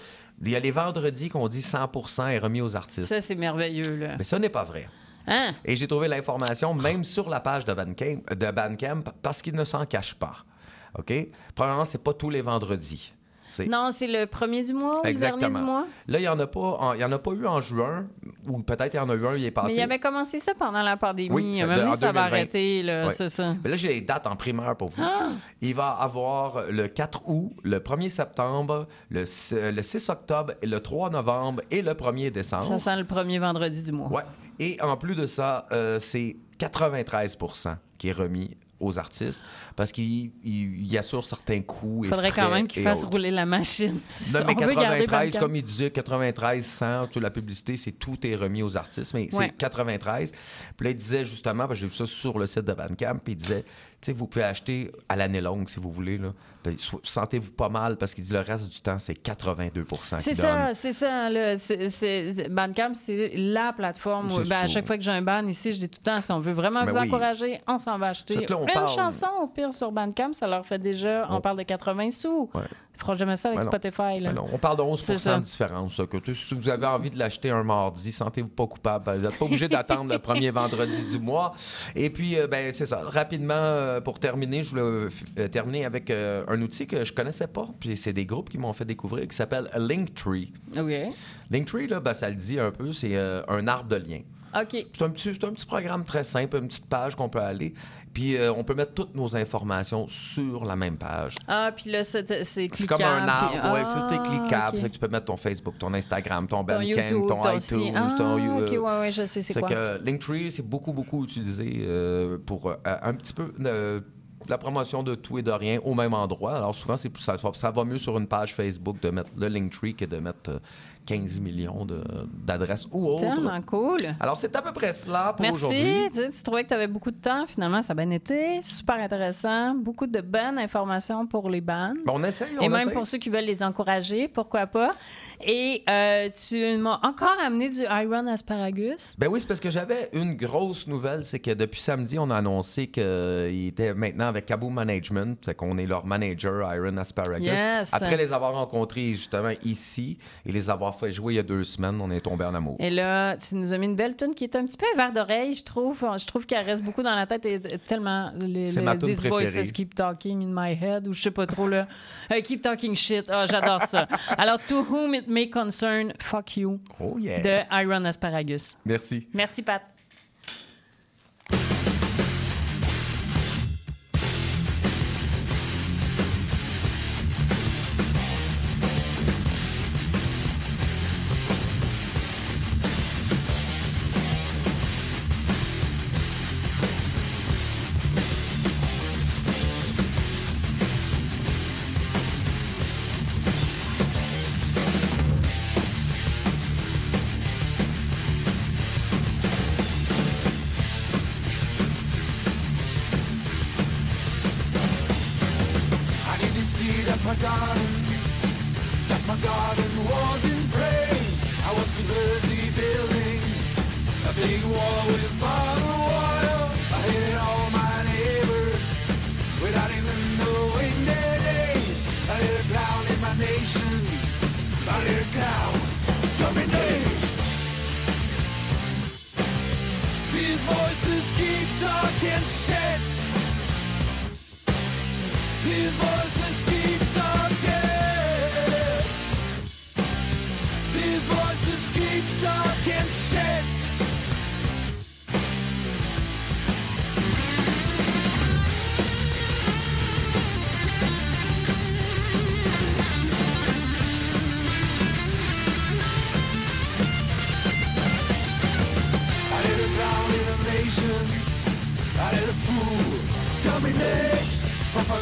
il y a les vendredis qu'on dit 100% est remis aux artistes. Ça, c'est merveilleux. Là. Mais ça n'est pas vrai. Hein? Et j'ai trouvé l'information même sur la page de Bandcamp, de Bandcamp parce qu'ils ne s'en cachent pas. OK? Premièrement, c'est pas tous les vendredis. Non, c'est le premier du mois ou le dernier du Exactement. mois? Là, il n'y en, a pas en- il y en a pas eu en juin, ou peut-être il y en a eu un, il est passé. Mais il avait commencé ça pendant la pandémie. Oui, ça- de- en ça va 2020. arrêter, là, c'est ça. Mais là, j'ai les dates en primeur pour vous. Ah! Il va avoir le 4 août, le 1er septembre, le, s- le 6 octobre, et le 3 novembre et le 1er décembre. Ça sent le premier vendredi du mois. Ouais. Et en plus de ça, euh, c'est 93% qui est remis aux artistes parce qu'il il, il assure certains coûts. Il faudrait quand même qu'il fasse autres. rouler la machine. Non, mais On veut garder 93, Bandcamp. comme il disait, 93, 100, toute la publicité, c'est tout est remis aux artistes, mais Ouais. c'est 93. Puis là, il disait justement, parce que j'ai vu ça sur le site de Bandcamp, puis il disait, vous pouvez acheter à l'année longue si vous voulez, là. So- Sentez-vous pas mal, parce qu'il dit le reste du temps, c'est 82 C'est ça, c'est ça. là. C'est- c'est- Bandcamp, c'est la plateforme. où- ben, à chaque fois que j'ai un ban ici, je dis tout le temps, si on veut vraiment Ben vous oui. encourager, on s'en va acheter là, une parle- chanson au pire sur Bandcamp. Ça leur fait déjà, on On- parle de 80 sous. Ouais. Feront jamais ça avec Ben. Spotify. Là. Ben on parle de 11 C'est ça. de différence. que, si vous avez envie de l'acheter un mardi, sentez-vous pas coupable. Vous n'êtes pas obligé d'attendre le premier vendredi du mois. Et puis, euh, ben, c'est ça. Rapidement, euh, pour terminer, je voulais euh, euh, terminer avec euh, un outil que je connaissais pas. Puis c'est des groupes qui m'ont fait découvrir qui s'appelle Linktree. OK. Linktree, là, ben, ça le dit un peu, c'est euh, un arbre de lien. OK. C'est un, petit, c'est un petit programme très simple, une petite page qu'on peut aller. Puis euh, on peut mettre toutes nos informations sur la même page. Ah, puis là, c'est c'est C'est cliquable. comme un arbre, puis- ouais, Ah, c'est tout est cliquable. Que tu peux mettre ton Facebook, ton Instagram, ton Ton Bandcamp, YouTube, ton ton iTunes, Ah, ton... you- OK, euh, ouais, ouais, je sais c'est quoi. que Linktree, c'est beaucoup, beaucoup utilisé euh, pour euh, un petit peu euh, la promotion de tout et de rien au même endroit. Alors souvent, c'est ça, ça va mieux sur une page Facebook de mettre le Linktree que de mettre euh, 15 millions d'adresses ou autres. Tellement cool. Alors c'est à peu près cela pour Merci. aujourd'hui. Tu, sais, tu trouvais que tu avais beaucoup de temps. Finalement, ça a bien été. Super intéressant. Beaucoup de bonnes informations pour les bandes. Ben, on essaye, on Et même essaye. pour ceux qui veulent les encourager, pourquoi pas. Et euh, tu m'as encore amené du Iron Asparagus. Ben oui, c'est parce que j'avais une grosse nouvelle, c'est que depuis samedi, on a annoncé qu'il était maintenant avec Cabo Management, c'est qu'on est leur manager, Iron Asparagus. Yes. Après les avoir rencontrés justement ici et les avoir fait jouer il y a deux semaines, on est tombé en amour. Et là, tu nous as mis une belle tune qui est un petit peu un verre d'oreille, je trouve. Je trouve qu'elle reste beaucoup dans la tête et tellement les, C'est ma tune voices keep talking in my head ou je sais pas trop là. Keep talking shit. Ah, j'adore ça. Alors, to whom it may concern, fuck you. Oh yeah. De Iron Asparagus. Merci. Merci Pat.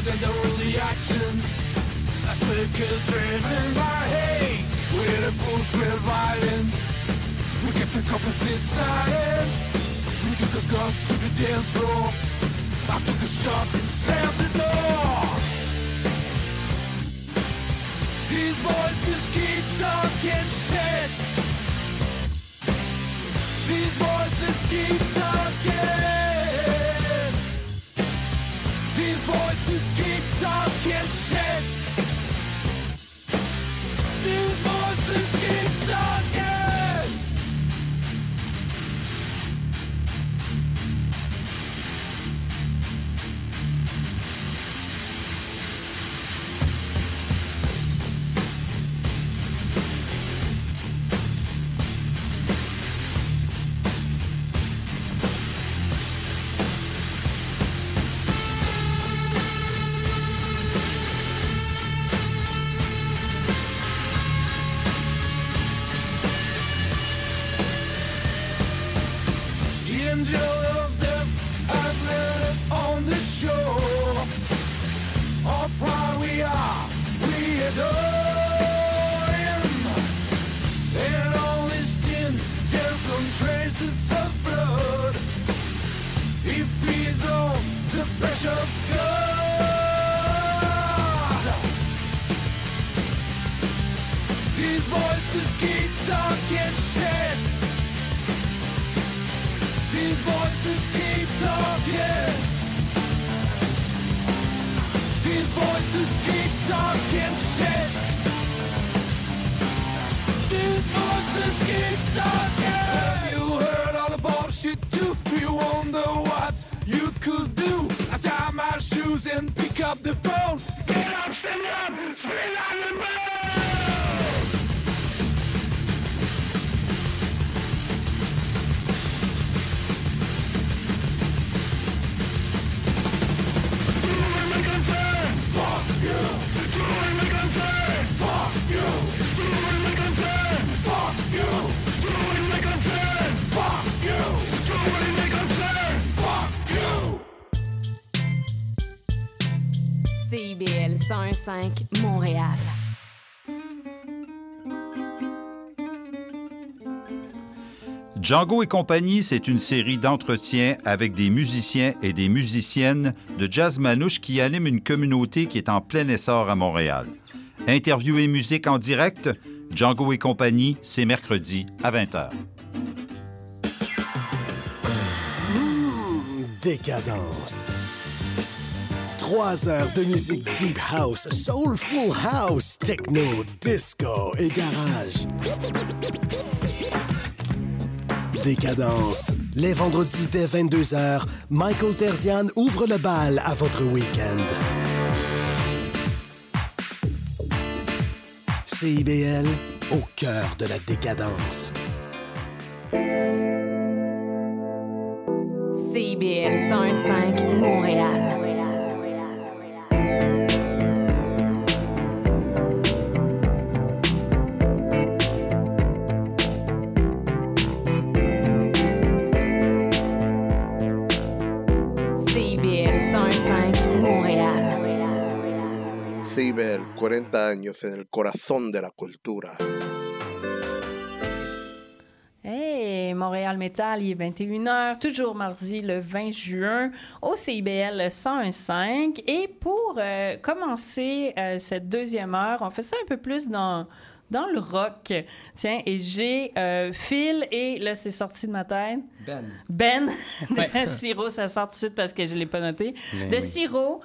Propaganda rule the action. That's because driven by hate. We did a full spread violence. We kept the opposite silence. We took the guns to the dance floor. I took a shot and slammed the door. These voices keep talking shit. These voices keep talking. These voices keep talking shit. These voices keep 101.5 Montréal. Django et compagnie, c'est une série d'entretiens avec des musiciens et des musiciennes de jazz manouche qui animent une communauté qui est en plein essor à Montréal. Interview et musique en direct, Django et compagnie, c'est mercredi à 20h. Mmh, décadence. Trois heures de musique deep house, soulful house, techno, disco et garage. Décadence. Les vendredis dès 22h, Michael Terzian ouvre le bal à votre week-end. CIBL, au cœur de la décadence. CIBL 101.5 Montréal. CIBEL, 40 años en el corazón de la cultura. Hey, Montréal Métal, il est 21h, toujours mardi le 20 juin au CIBL 101.5. Et pour euh, commencer euh, cette deuxième heure, on fait ça un peu plus dans, dans le rock. Tiens, et j'ai euh, Phil et là, c'est sorti de ma tête. Ben. Ben de. Siro, ça sort tout de suite parce que je ne l'ai pas noté. Ben de oui. Siro.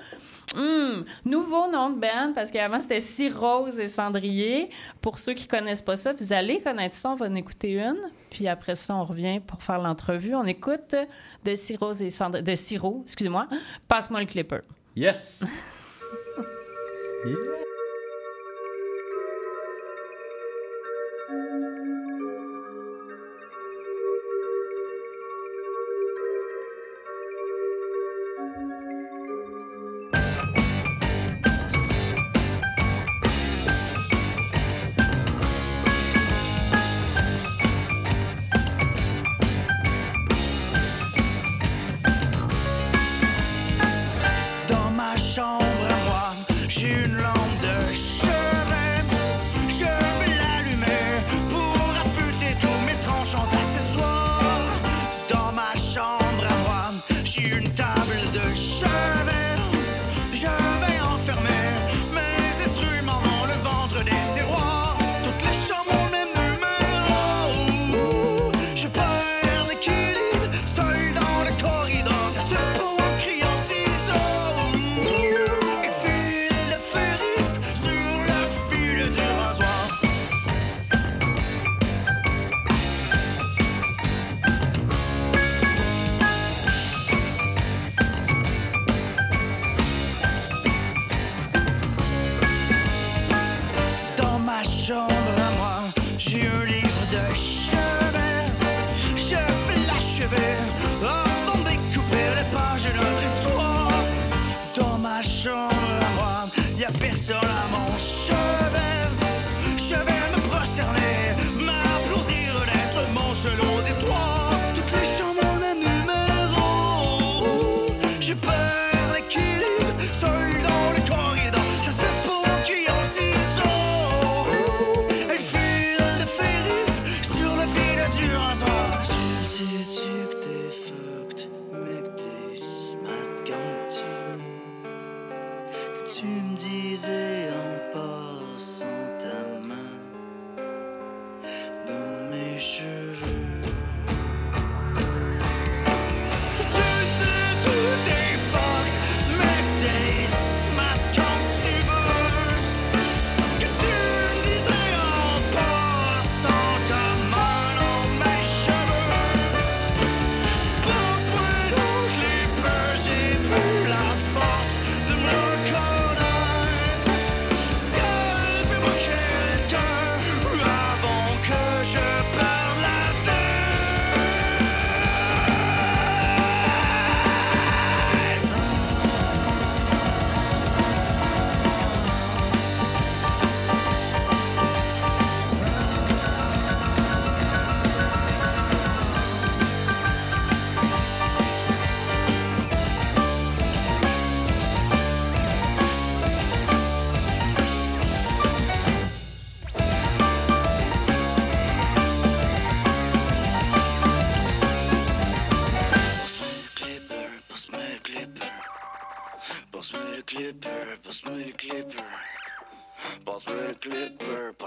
Hum, nouveau nom de band parce qu'avant c'était Cirrose et Cendrier. Pour ceux qui connaissent pas ça, vous allez connaître ça. On va en écouter une. Puis après ça, on revient pour faire l'entrevue. On écoute de Cirrose et Cendrier. De Siro, excusez-moi. Passe-moi le clipper. Yes. Dans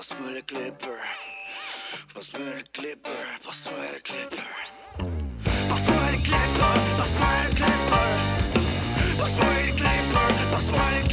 clipper, passe-moi le clipper. Passe-moi le clipper, passe-moi le clipper. Passe-moi le clipper, passe-moi le clipper. Passe-moi le clipper, passe-moi le clipper.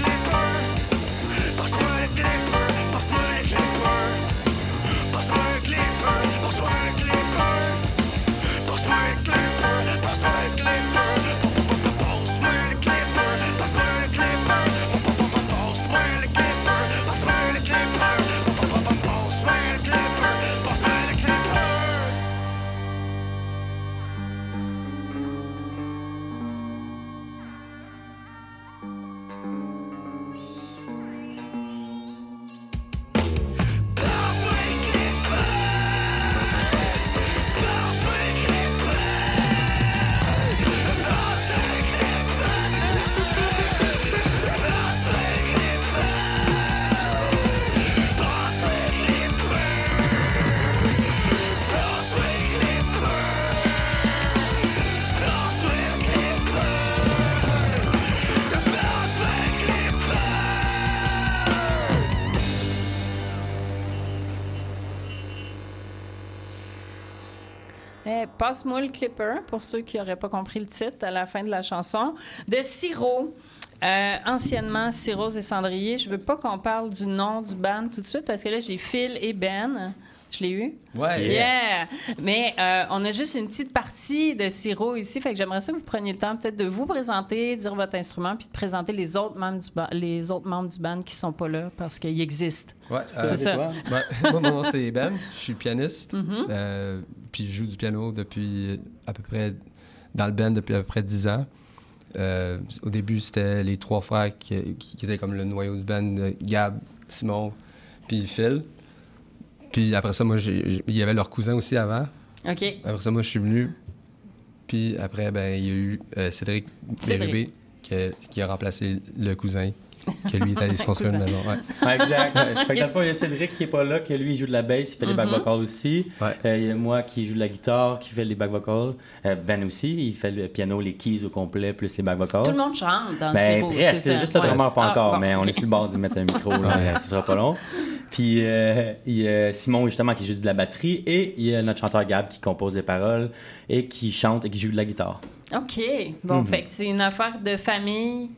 Passe-moi le clipper, pour ceux qui n'auraient pas compris le titre à la fin de la chanson, de Siro. Euh, anciennement, Cyrose et Cendrier. Je veux pas qu'on parle du nom du band tout de suite parce que là, j'ai Phil et Ben. Je l'ai eu? Ouais. Yeah! Mais euh, on a juste une petite partie de Siro ici, fait que j'aimerais ça que vous preniez le temps peut-être de vous présenter, dire votre instrument, puis de présenter les autres membres du, les autres membres du band qui sont pas là parce qu'ils existent. Ouais, C'est ça. Ouais, moi, mon nom, c'est Ben. Je suis pianiste. Mhm. Euh, puis je joue du piano depuis à peu près... Dans le band depuis à peu près 10 ans. Euh, au début, c'était les trois frères qui, qui- étaient comme le noyau du band. euh, Gab, Simon, puis Phil. Puis après ça, moi, il y avait leur cousin aussi avant. OK. Après ça, moi, je suis venu. Puis après, ben, il y a eu euh, Cédric Cédric. Bérubé qui, a- qui a remplacé le cousin, que lui est allé se construire une maison. Ouais. Ouais, exact. Fait que dans le fond, il y a Cédric qui est pas là, que lui, il joue de la bass, il fait les back Mhm. vocals aussi. Euh, il y a moi qui joue de la guitare, qui fait les back vocals. Euh, ben aussi, il fait le piano, les keys au complet, plus les back vocals. Tout le monde chante dans Ben, presque, c'est juste le Ouais. drummer pas Ah, encore, bon, mais on est sur le bord d'y mettre un micro, là, Ouais. ce sera pas long. Puis euh, il y a Simon, justement, qui joue de la batterie, et il y a notre chanteur Gab qui compose des paroles, et qui chante et qui joue de la guitare. OK. Bon, Mhm. fait que c'est une affaire de famille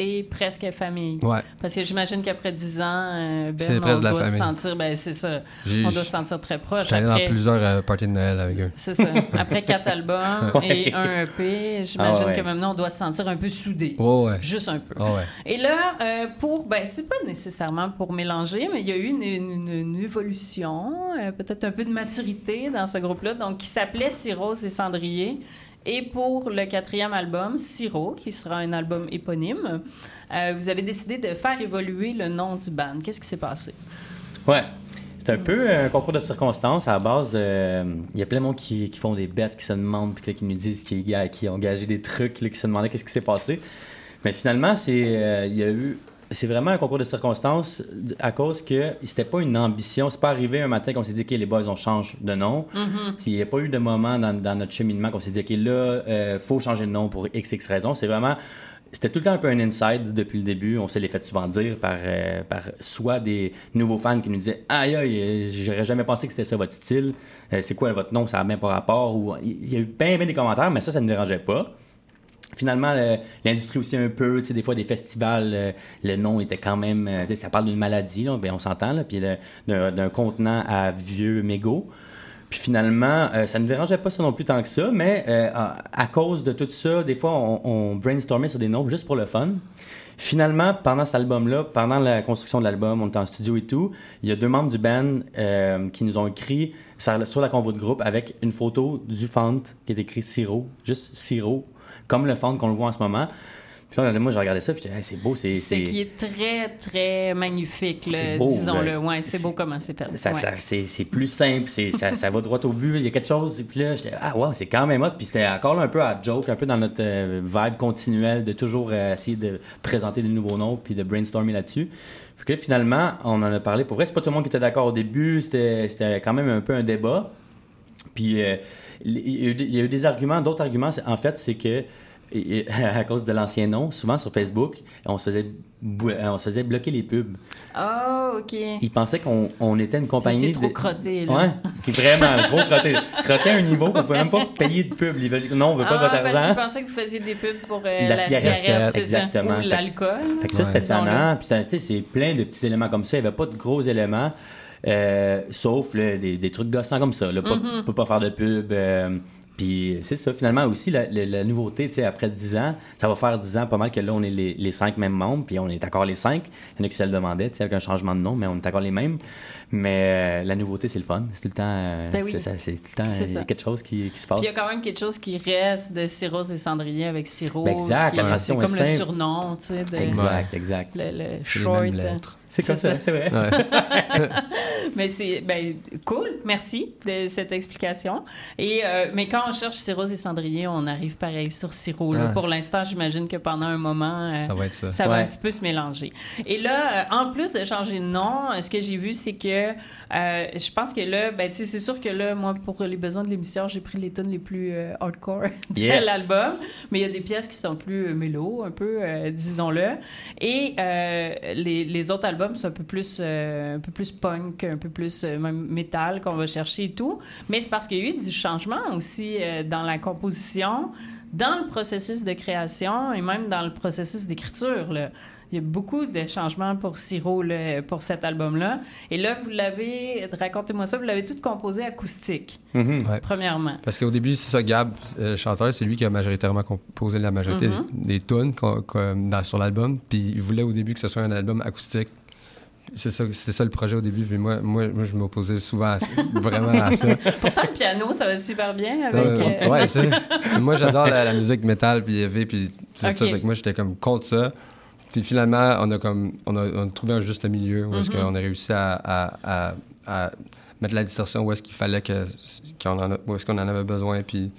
et presque famille. Ouais. Parce que j'imagine qu'après 10 ans, euh, Ben, on doit se sentir, ben c'est ça, J'ai- on doit se sentir très proche. J'étais allé dans Après- plusieurs euh, parties de Noël avec eux. C'est ça. Après quatre albums Ouais. et un EP, j'imagine Ah ouais. que maintenant on doit se sentir un peu soudé. Juste un peu. Ah ouais. Et là, euh, pour, ben, c'est pas nécessairement pour mélanger, mais il y a eu une, une- une évolution, euh, peut-être un peu de maturité dans ce groupe-là, donc qui s'appelait Cyrose et Cendrier. Et pour le quatrième album, Siro, qui sera un album éponyme, euh, vous avez décidé de faire évoluer le nom du band. Qu'est-ce qui s'est passé? Ouais. C'est un peu un concours de circonstances. À la base, euh, il y a plein de monde qui, qui font des bêtes, qui se demandent, puis qui nous disent qu'ils qui ont engagé des trucs, là, qui se demandaient qu'est-ce qui s'est passé. Mais finalement, euh, il y a eu. C'est vraiment un concours de circonstances à cause que c'était pas une ambition. C'est pas arrivé un matin qu'on s'est dit, OK, les boys, on change de nom. Mhm. Il n'y a pas eu de moment dans, dans notre cheminement qu'on s'est dit, OK, là, euh, faut changer de nom pour XX raisons. C'est vraiment. C'était tout le temps un peu un inside depuis le début. On s'est les fait souvent dire par, euh, par soit des nouveaux fans qui nous disaient Aïe, aïe, j'aurais jamais pensé que c'était ça votre style. Euh, c'est quoi votre nom? Ça n'a même pas rapport. Ou, il y a eu bien, bien des commentaires, mais ça, ça ne dérangeait pas. Finalement, le- l'industrie aussi un peu, tu sais, des fois des festivals, euh, le nom était quand même, euh, tu sais, ça parle d'une maladie, là, ben, on s'entend, là, puis d'un contenant à vieux mégots. Puis finalement, euh, ça ne me dérangeait pas ça non plus tant que ça, mais à, cause de tout ça, des fois, on, brainstormait sur des noms juste pour le fun. Finalement, pendant cet album-là, pendant la construction de l'album, on était en studio et tout, il y a deux membres du band qui nous ont écrit sur, sur la convo de groupe avec une photo du font qui est écrit Siro, juste Siro, comme le font qu'on le voit en ce moment. Puis là, moi, j'ai regardé ça, puis j'ai dit, Hey, c'est beau, c'est... C'est qui est très, très magnifique, disons-le. Ouais, c'est beau comment c'est fait. Ça, Ouais. ça- c'est, plus simple, ça, ça va droit au but. Il y a quelque chose. Puis là, j'étais, ah, wow, c'est quand même hot. Puis c'était encore là un peu à joke, un peu dans notre euh, vibe continuelle de toujours euh, essayer de présenter des nouveaux noms puis de brainstormer là-dessus. Fait que là, finalement, on en a parlé. Pour vrai, c'est pas tout le monde qui était d'accord au début. C'était, c'était quand même un peu un débat. Puis euh, il y, a eu des- arguments. D'autres arguments, en fait, c'est que et- à cause de l'ancien nom, souvent sur Facebook, on se faisait, euh, on se faisait bloquer les pubs. Oh, OK. Ils pensaient qu'on on était une compagnie. C'était trop de- crotté, là? Ouais, vraiment trop crotté. Crotté à un niveau qu'on pouvait même pas payer de pub. Non, on veut pas ah, votre parce qu'ils argent. pensaient que vous faisiez des pubs pour euh, La la, cigarette. cigarette, ça? Exactement. Ou l'alcool? Fait que ça, c'était disons-le. tannant. Puis, c'était- tu sais, c'est plein de petits éléments comme ça. Il n'y avait pas de gros éléments, euh, sauf là, des, des trucs gossants comme ça. Là. Pas, peut pas faire de pub. euh, puis c'est ça, finalement aussi, la, la- la nouveauté, tu sais, après 10 ans, ça va faire 10 ans pas mal que là, on est les, les cinq mêmes membres, puis on est encore les cinq. Il y en a qui se le demandaient, tu sais, avec un changement de nom, mais on est encore les mêmes. Mais euh, la nouveauté, c'est le fun. C'est tout le temps, euh, Ben oui. c'est, ça- c'est tout le temps C'est il y a quelque chose qui, qui se passe. Puis il y a quand même quelque chose qui reste de Sirop et Cendrier avec Sirop. Ben exact, qui- la C'est transition comme est le simple. surnom, tu sais. de- Exact, exact. Le, le C'est les short. mêmes lettres. C'est comme ça, c'est vrai. mais c'est ben, cool, merci de cette explication. Et, euh, mais quand on cherche Sirop et Cendrier, on arrive pareil sur Sirop. là. Ah. Pour l'instant, j'imagine que pendant un moment, euh, Ça va être ça. va Ouais. un petit peu se mélanger. Et là, euh, en plus de changer de nom, ce que j'ai vu, c'est que euh, je pense que là, ben, c'est sûr que là, moi, pour les besoins de l'émission, j'ai pris les tunes les plus euh, hardcore Yes. de l'album. Mais il y a des pièces qui sont plus euh, mélo, un peu, euh, disons-le. Et euh, les, les autres albums sont un peu plus, euh, un peu plus punk, un peu plus euh, même métal qu'on va chercher et tout. Mais c'est parce qu'il y a eu du changement aussi euh, dans la composition, dans le processus de création et même dans le processus d'écriture. là. Il y a beaucoup de changements pour Siro là, pour cet album-là. Et là, vous l'avez, racontez-moi ça, vous l'avez tout composé acoustique, Ouais. premièrement. Parce qu'au début, c'est ça, Gab, euh, le chanteur, c'est lui qui a majoritairement composé la majorité Mhm. des tunes qu'on- qu'on- dans- sur l'album. Puis il voulait au début que ce soit un album acoustique. C'est ça, c'était ça le projet au début. Puis moi, moi, moi je m'opposais souvent à ça, vraiment à ça. Pourtant, le piano, ça va super bien avec... Euh, euh, ouais, c'est- moi j'adore la, la musique métal puis heavy puis tout ça. Fait que moi j'étais comme contre ça. Puis finalement, on a comme on a, on a trouvé un juste milieu où est-ce Mhm. qu'on a réussi à, à- à- à mettre la distorsion où est-ce qu'il fallait que qu'on en a- où est-ce qu'on en avait besoin puis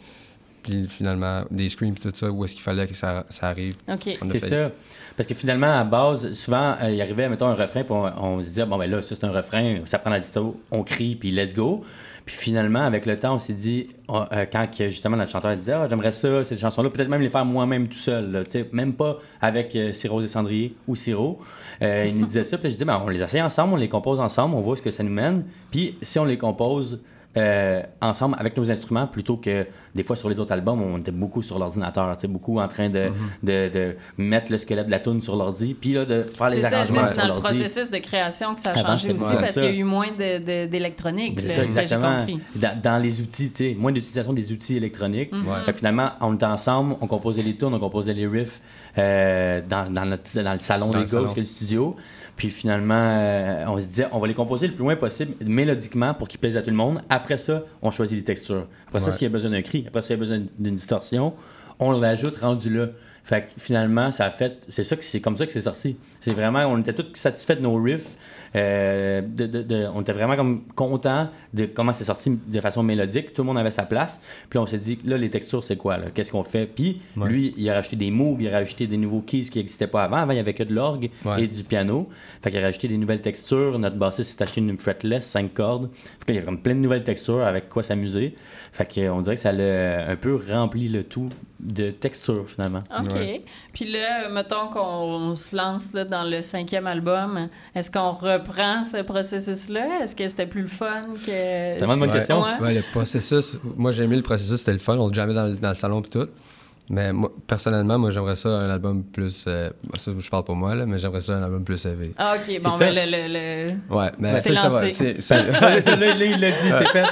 puis finalement des screams tout ça où est-ce qu'il fallait que ça, ça arrive. Ok. On a C'est fait- ça. Parce que finalement, à base, souvent, euh, il arrivait, mettons, un refrain, puis on, se disait, bon, ben là, ça, c'est un refrain, ça prend la disto, on crie, puis let's go. Puis finalement, avec le temps, on s'est dit, oh, euh, quand justement notre chanteur disait, ah, j'aimerais ça, ces chansons-là, peut-être même les faire moi-même tout seul, même pas avec euh, et Cendrier ou Siro. Euh, il nous disait ça, puis je dis, ben, on les essaye ensemble, on les compose ensemble, on voit ce que ça nous mène. Puis si on les compose euh, ensemble avec nos instruments plutôt que des fois sur les autres albums on était beaucoup sur l'ordinateur tu sais, beaucoup en train de, de, de mettre le squelette de la tune sur l'ordi puis là de faire les C'est ça, arrangements c'est sur dans le l'ordi processus de création que ça a Avant, changé aussi parce qu'il y a eu moins de- de- d'électronique. C'est ça, exactement. compris. Dans, dans les outils, tu sais, moins d'utilisation des outils électroniques. Mhm. Fait finalement, on était ensemble, on composait les tunes, on composait les riffs euh, dans, dans, notre- dans le salon Dans des le gars, le studio. Puis finalement, euh, on se disait, on va les composer le plus loin possible, mélodiquement, pour qu'ils plaisent à tout le monde. Après ça, on choisit les textures. Après ça, s'il y a besoin d'un cri, après ça, s'il y a besoin d'une distorsion, on l'ajoute rendu là. Fait que finalement, ça a fait. C'est ça que c'est comme ça que c'est sorti. C'est vraiment. On était tous satisfaits de nos riffs. Euh, de- de- de- on était vraiment comme contents de comment c'est sorti de façon mélodique. Tout le monde avait sa place. Puis on s'est dit, là, les textures, c'est quoi? Qu'est-ce qu'on fait? Puis Ouais. lui, il a rajouté des moves, il a rajouté des nouveaux keys qui n'existaient pas avant. Avant, il n'y avait que de l'orgue Ouais. et du piano. Fait qu'il a rajouté des nouvelles textures. Notre bassiste s'est acheté une fretless, 5 cordes. Fait qu'il y avait comme plein de nouvelles textures avec quoi s'amuser. Fait qu'on dirait que ça l'a un peu rempli le tout de textures, finalement. OK. Ouais. Puis là, mettons qu'on se lance là, dans le cinquième album, est-ce qu'on reprend ce processus-là? Est-ce que c'était plus le fun que... C'est tellement une bonne Ouais. question. Ouais. Ouais, le processus, moi j'ai aimé le processus, c'était le fun, on le jamais dans, le- dans le salon et tout. Mais moi, personnellement, moi j'aimerais ça un album plus. euh, ça, je parle pour moi, là, mais j'aimerais ça un album plus élevé. Ah, OK. Bon, ça? ben, le... le, le- Ouais, mais C'est ça, ça va. c'est- ça, là, là, il l'a dit, c'est fait.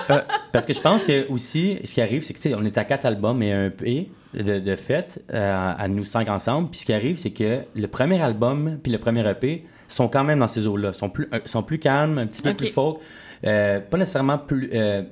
Parce que je pense que aussi, ce qui arrive, c'est que tu sais, on est à quatre albums et un EP de, de fait, euh, à nous cinq ensemble. Puis ce qui arrive, c'est que le premier album puis le premier EP sont quand même dans ces eaux-là, sont plus, euh, sont plus calmes, un petit peu plus folk, euh, pas nécessairement plus. euh,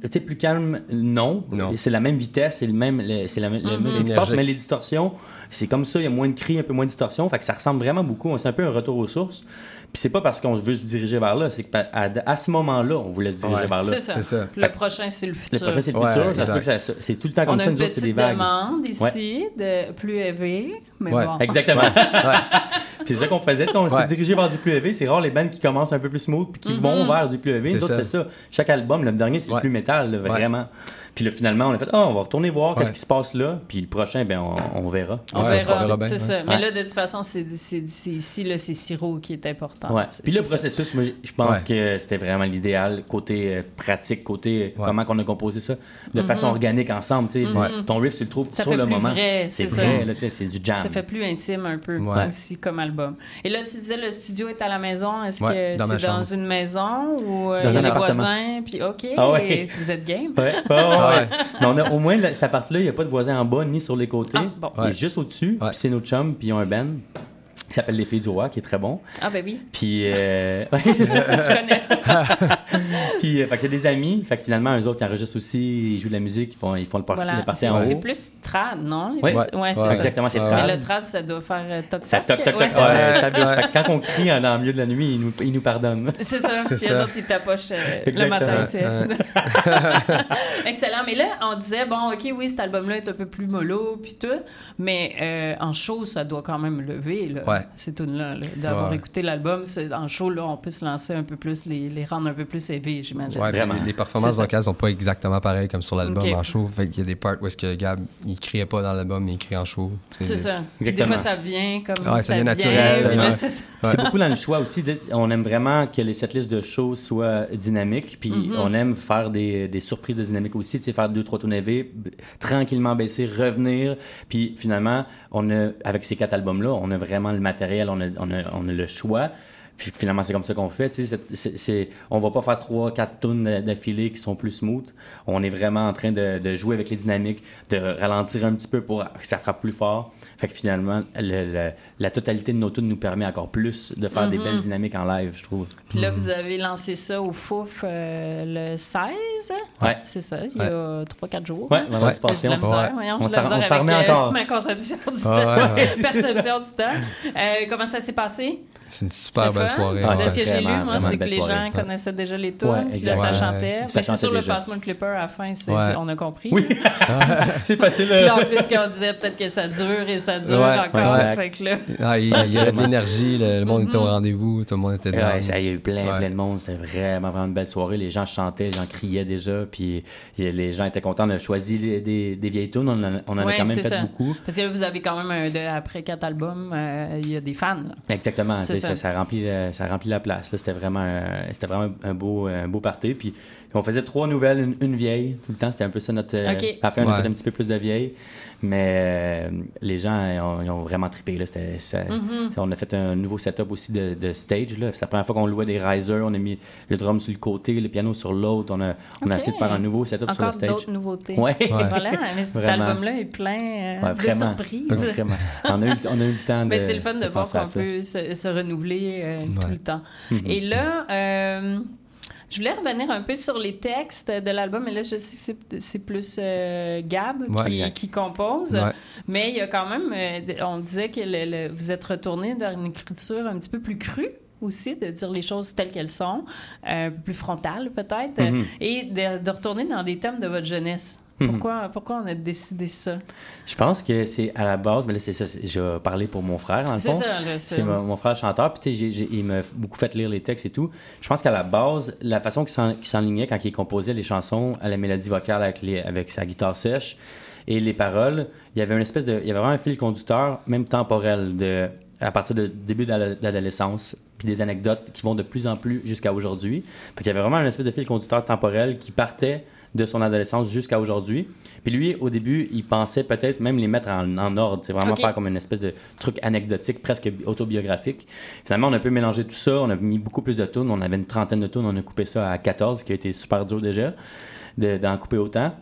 tu sais, plus calme, non. Non. C'est la même vitesse, c'est le même, c'est la même, le Mhm. même C'est énergique. mais les distorsions, c'est comme ça, il y a moins de cris, un peu moins de distorsions, fait que ça ressemble vraiment beaucoup. C'est un peu un retour aux sources. Puis c'est pas parce qu'on veut se diriger vers là, c'est qu'à à, à ce moment-là, on voulait se diriger Ouais. vers là. C'est ça. C'est ça. Le Fait- prochain, c'est le Le futur. prochain, c'est le Ouais, futur. C'est tout le temps comme On a ça, une nous autres, c'est petite des vagues. demande ici de plus élevé, mais Ouais. bon. Exactement. c'est ça qu'on faisait. On s'est Ouais. dirigé vers du plus élevé. C'est rare les bands qui commencent un peu plus smooth puis qui Mhm. vont vers du plus élevé. C'est Nous autres, ça. c'est ça. Chaque album, le dernier, c'est Ouais. le plus métal. vraiment. Puis là, finalement, on a fait, ah, on va retourner voir qu'est-ce qui se passe là. Puis le prochain, ben, on, on verra. On Ouais, verra, c'est ouais. ça. Mais là, de toute façon, c'est ici, là, c'est Siro qui est important. Puis le processus, moi, je pense Ouais. que c'était vraiment l'idéal, côté euh, pratique, côté euh, Ouais. comment qu'on a composé ça de Mhm. façon organique ensemble. tu sais. Ouais. Ton riff, tu le trouves Ça sur fait le plus moment. vrai, c'est vrai, c'est du jam. Ça fait plus intime un peu Ouais. aussi comme album. Et là, tu disais le studio est à la maison. Est-ce Ouais, que c'est dans une maison ou euh, Dans un voisins? Puis OK, Ah vous êtes game? Ouais. Mais on a, au moins, là, cette partie-là, il n'y a pas de voisins en bas ni sur les côtés. Ah, bon. Ouais. juste au-dessus. Puis c'est nos chums, puis ils ont un band qui s'appelle Les Filles du Roi, qui est très bon. Ah ben oui, Puis, euh, tu connais. puis euh, fait que c'est des amis. Fait que finalement, eux autres, ils enregistrent aussi, ils jouent de la musique, ils font, ils font le, par Voilà. C'est en c'est haut. plus trad, non? Ouais. ouais, c'est Ouais. Exactement, c'est trad. Mais le trad, ça doit faire euh, toc-toc. Ça toc toc toc, Ouais, ouais, c'est ça. Fait que quand on crie dans le milieu de la nuit, ils nous, ils nous pardonnent. C'est ça. C'est Puis ça. les autres, ils tapochent euh, le matin. tu sais. Ouais. Excellent. Mais là, on disait, bon, OK, oui, cet album-là est un peu plus mollo, puis tout. Mais euh, en show, ça doit quand même lever, là, Ouais. ces tunes-là. là. D'avoir Ouais. écouté l'album, en show, là, on peut se lancer un peu plus, les, les rendre un peu plus élevés, j'imagine. Ouais, les, les performances vocales sont pas exactement pareilles comme sur l'album en show. Fait qu'il y a des parts où est-ce que Gab, il criait pas dans l'album, mais il crie en show. C'est ça. Des fois, ça vient comme Ouais, ça vient naturel, c'est beaucoup dans le choix aussi. de- On aime vraiment que les setlists de show soient dynamiques. Puis Mhm. on aime faire des, des surprises de dynamique aussi. Tu sais, faire deux, trois b- tranquillement baisser, revenir. Puis finalement, on a, avec ces quatre albums-là, on a vraiment le matériel, on a, on a, on a le choix. Puis finalement, c'est comme ça qu'on fait. C'est- on va pas faire trois, quatre tunes d'affilée qui sont plus smooth. On est vraiment en train de, de jouer avec les dynamiques, de ralentir un petit peu pour que ça frappe plus fort. Fait que finalement, le- le- la totalité de nos tunes nous permet encore plus de faire des Mhm. belles dynamiques en live, je trouve. Puis là, vous avez lancé ça au Fouf euh, le 16. Ouais. C'est ça, il y a 3-4 jours. Ouais, hein? J'ai passé, on s'en- ouais. On on remet euh, encore. Ma conception du Ouais, temps. ouais, ouais. Perception du temps. Euh, comment ça s'est passé? C'est une super belle fun? soirée. Ouais, ouais. ce que j'ai lu, moi, c'est que les soirée. gens connaissaient déjà les tunes, Ouais, puis là, ça Ouais. chantait. Mais c'est sûr, le passement de Clipper à la fin, Ouais. on a compris. Oui, c'est facile. Puis en plus, qu'on disait peut-être que ça dure et ça dure Ouais, encore. exact. Fait que là, Ah, il, il y avait de l'énergie, le, le monde était au Mhm. rendez-vous, tout le monde était Ouais, dedans. ça, il y a eu plein, Ouais. plein de monde. C'était vraiment, vraiment une belle soirée. Les gens chantaient, les gens criaient déjà. Puis les gens étaient contents. On a choisi les- des, des vieilles tunes. On en, a- on en Ouais, a quand même fait ça. beaucoup. Parce que là, vous avez quand même, un, de- après quatre albums, euh, il y a des fans. là. Exactement. C'est tu sais, ça. Ça, ça, remplit, euh, ça remplit la place. là. C'était vraiment, un- c'était vraiment un beau, un beau party. Puis on faisait trois nouvelles, une, une vieille tout le temps. C'était un peu ça notre. euh, Ok. À la fin, on a Ouais. fait un petit peu plus de vieilles. Mais euh, les gens ils ont, ils ont vraiment trippé. Là. Mhm. On a fait un nouveau setup aussi de, de stage. Là. C'est la première fois qu'on louait des risers. On a mis le drum sur le côté, le piano sur l'autre. On a, on a essayé de faire un nouveau setup sur le Encore stage. d'autres nouveautés. Ouais. Voilà, mais cet album-là est plein euh, Ouais, de surprises. Vraiment. On a eu, le- on a eu le temps de. Mais c'est le fun de, voir penser à qu'on peut se, se renouveler euh, tout Ouais. le temps. Mhm. Et là, euh, je voulais revenir un peu sur les textes de l'album, mais là, je sais que c'est- plus euh, Gab Ouais. qui, compose. Ouais. Mais il y a quand même, euh, on disait que le- le- vous êtes retourné vers une écriture un petit peu plus crue aussi, de dire les choses telles qu'elles sont, euh, un peu plus frontale peut-être, Mhm. et de, de retourner dans des thèmes de votre jeunesse. Mhm. Pourquoi, pourquoi on a décidé ça? Je pense que c'est à la base, mais là, c'est ça. Je parler pour mon frère, dans le C'est fond. ça, c'est- C'est mon, mon frère chanteur, puis tu sais, j'ai- j'ai- il m'a beaucoup fait lire les textes et tout. Je pense qu'à la base, la façon qu'il s'en- qu'il s'enlignait quand il composait les chansons à la mélodie vocale avec, les- avec sa guitare sèche et les paroles, il y avait une espèce de. Il y avait vraiment un fil conducteur, même temporel, de, à partir du début de la- de l'adolescence, puis des anecdotes qui vont de plus en plus jusqu'à aujourd'hui. Fait qu'il y avait vraiment une espèce de fil conducteur temporel qui partait de son adolescence jusqu'à aujourd'hui. Puis lui, au début, il pensait peut-être même les mettre en, en ordre, c'est vraiment faire comme une espèce de truc anecdotique, presque bi- autobiographique. Finalement, on a un peu mélangé tout ça, on a mis beaucoup plus de tunes, on avait une trentaine de tunes, on a coupé ça à 14, ce qui a été super dur déjà, de- d'en couper autant.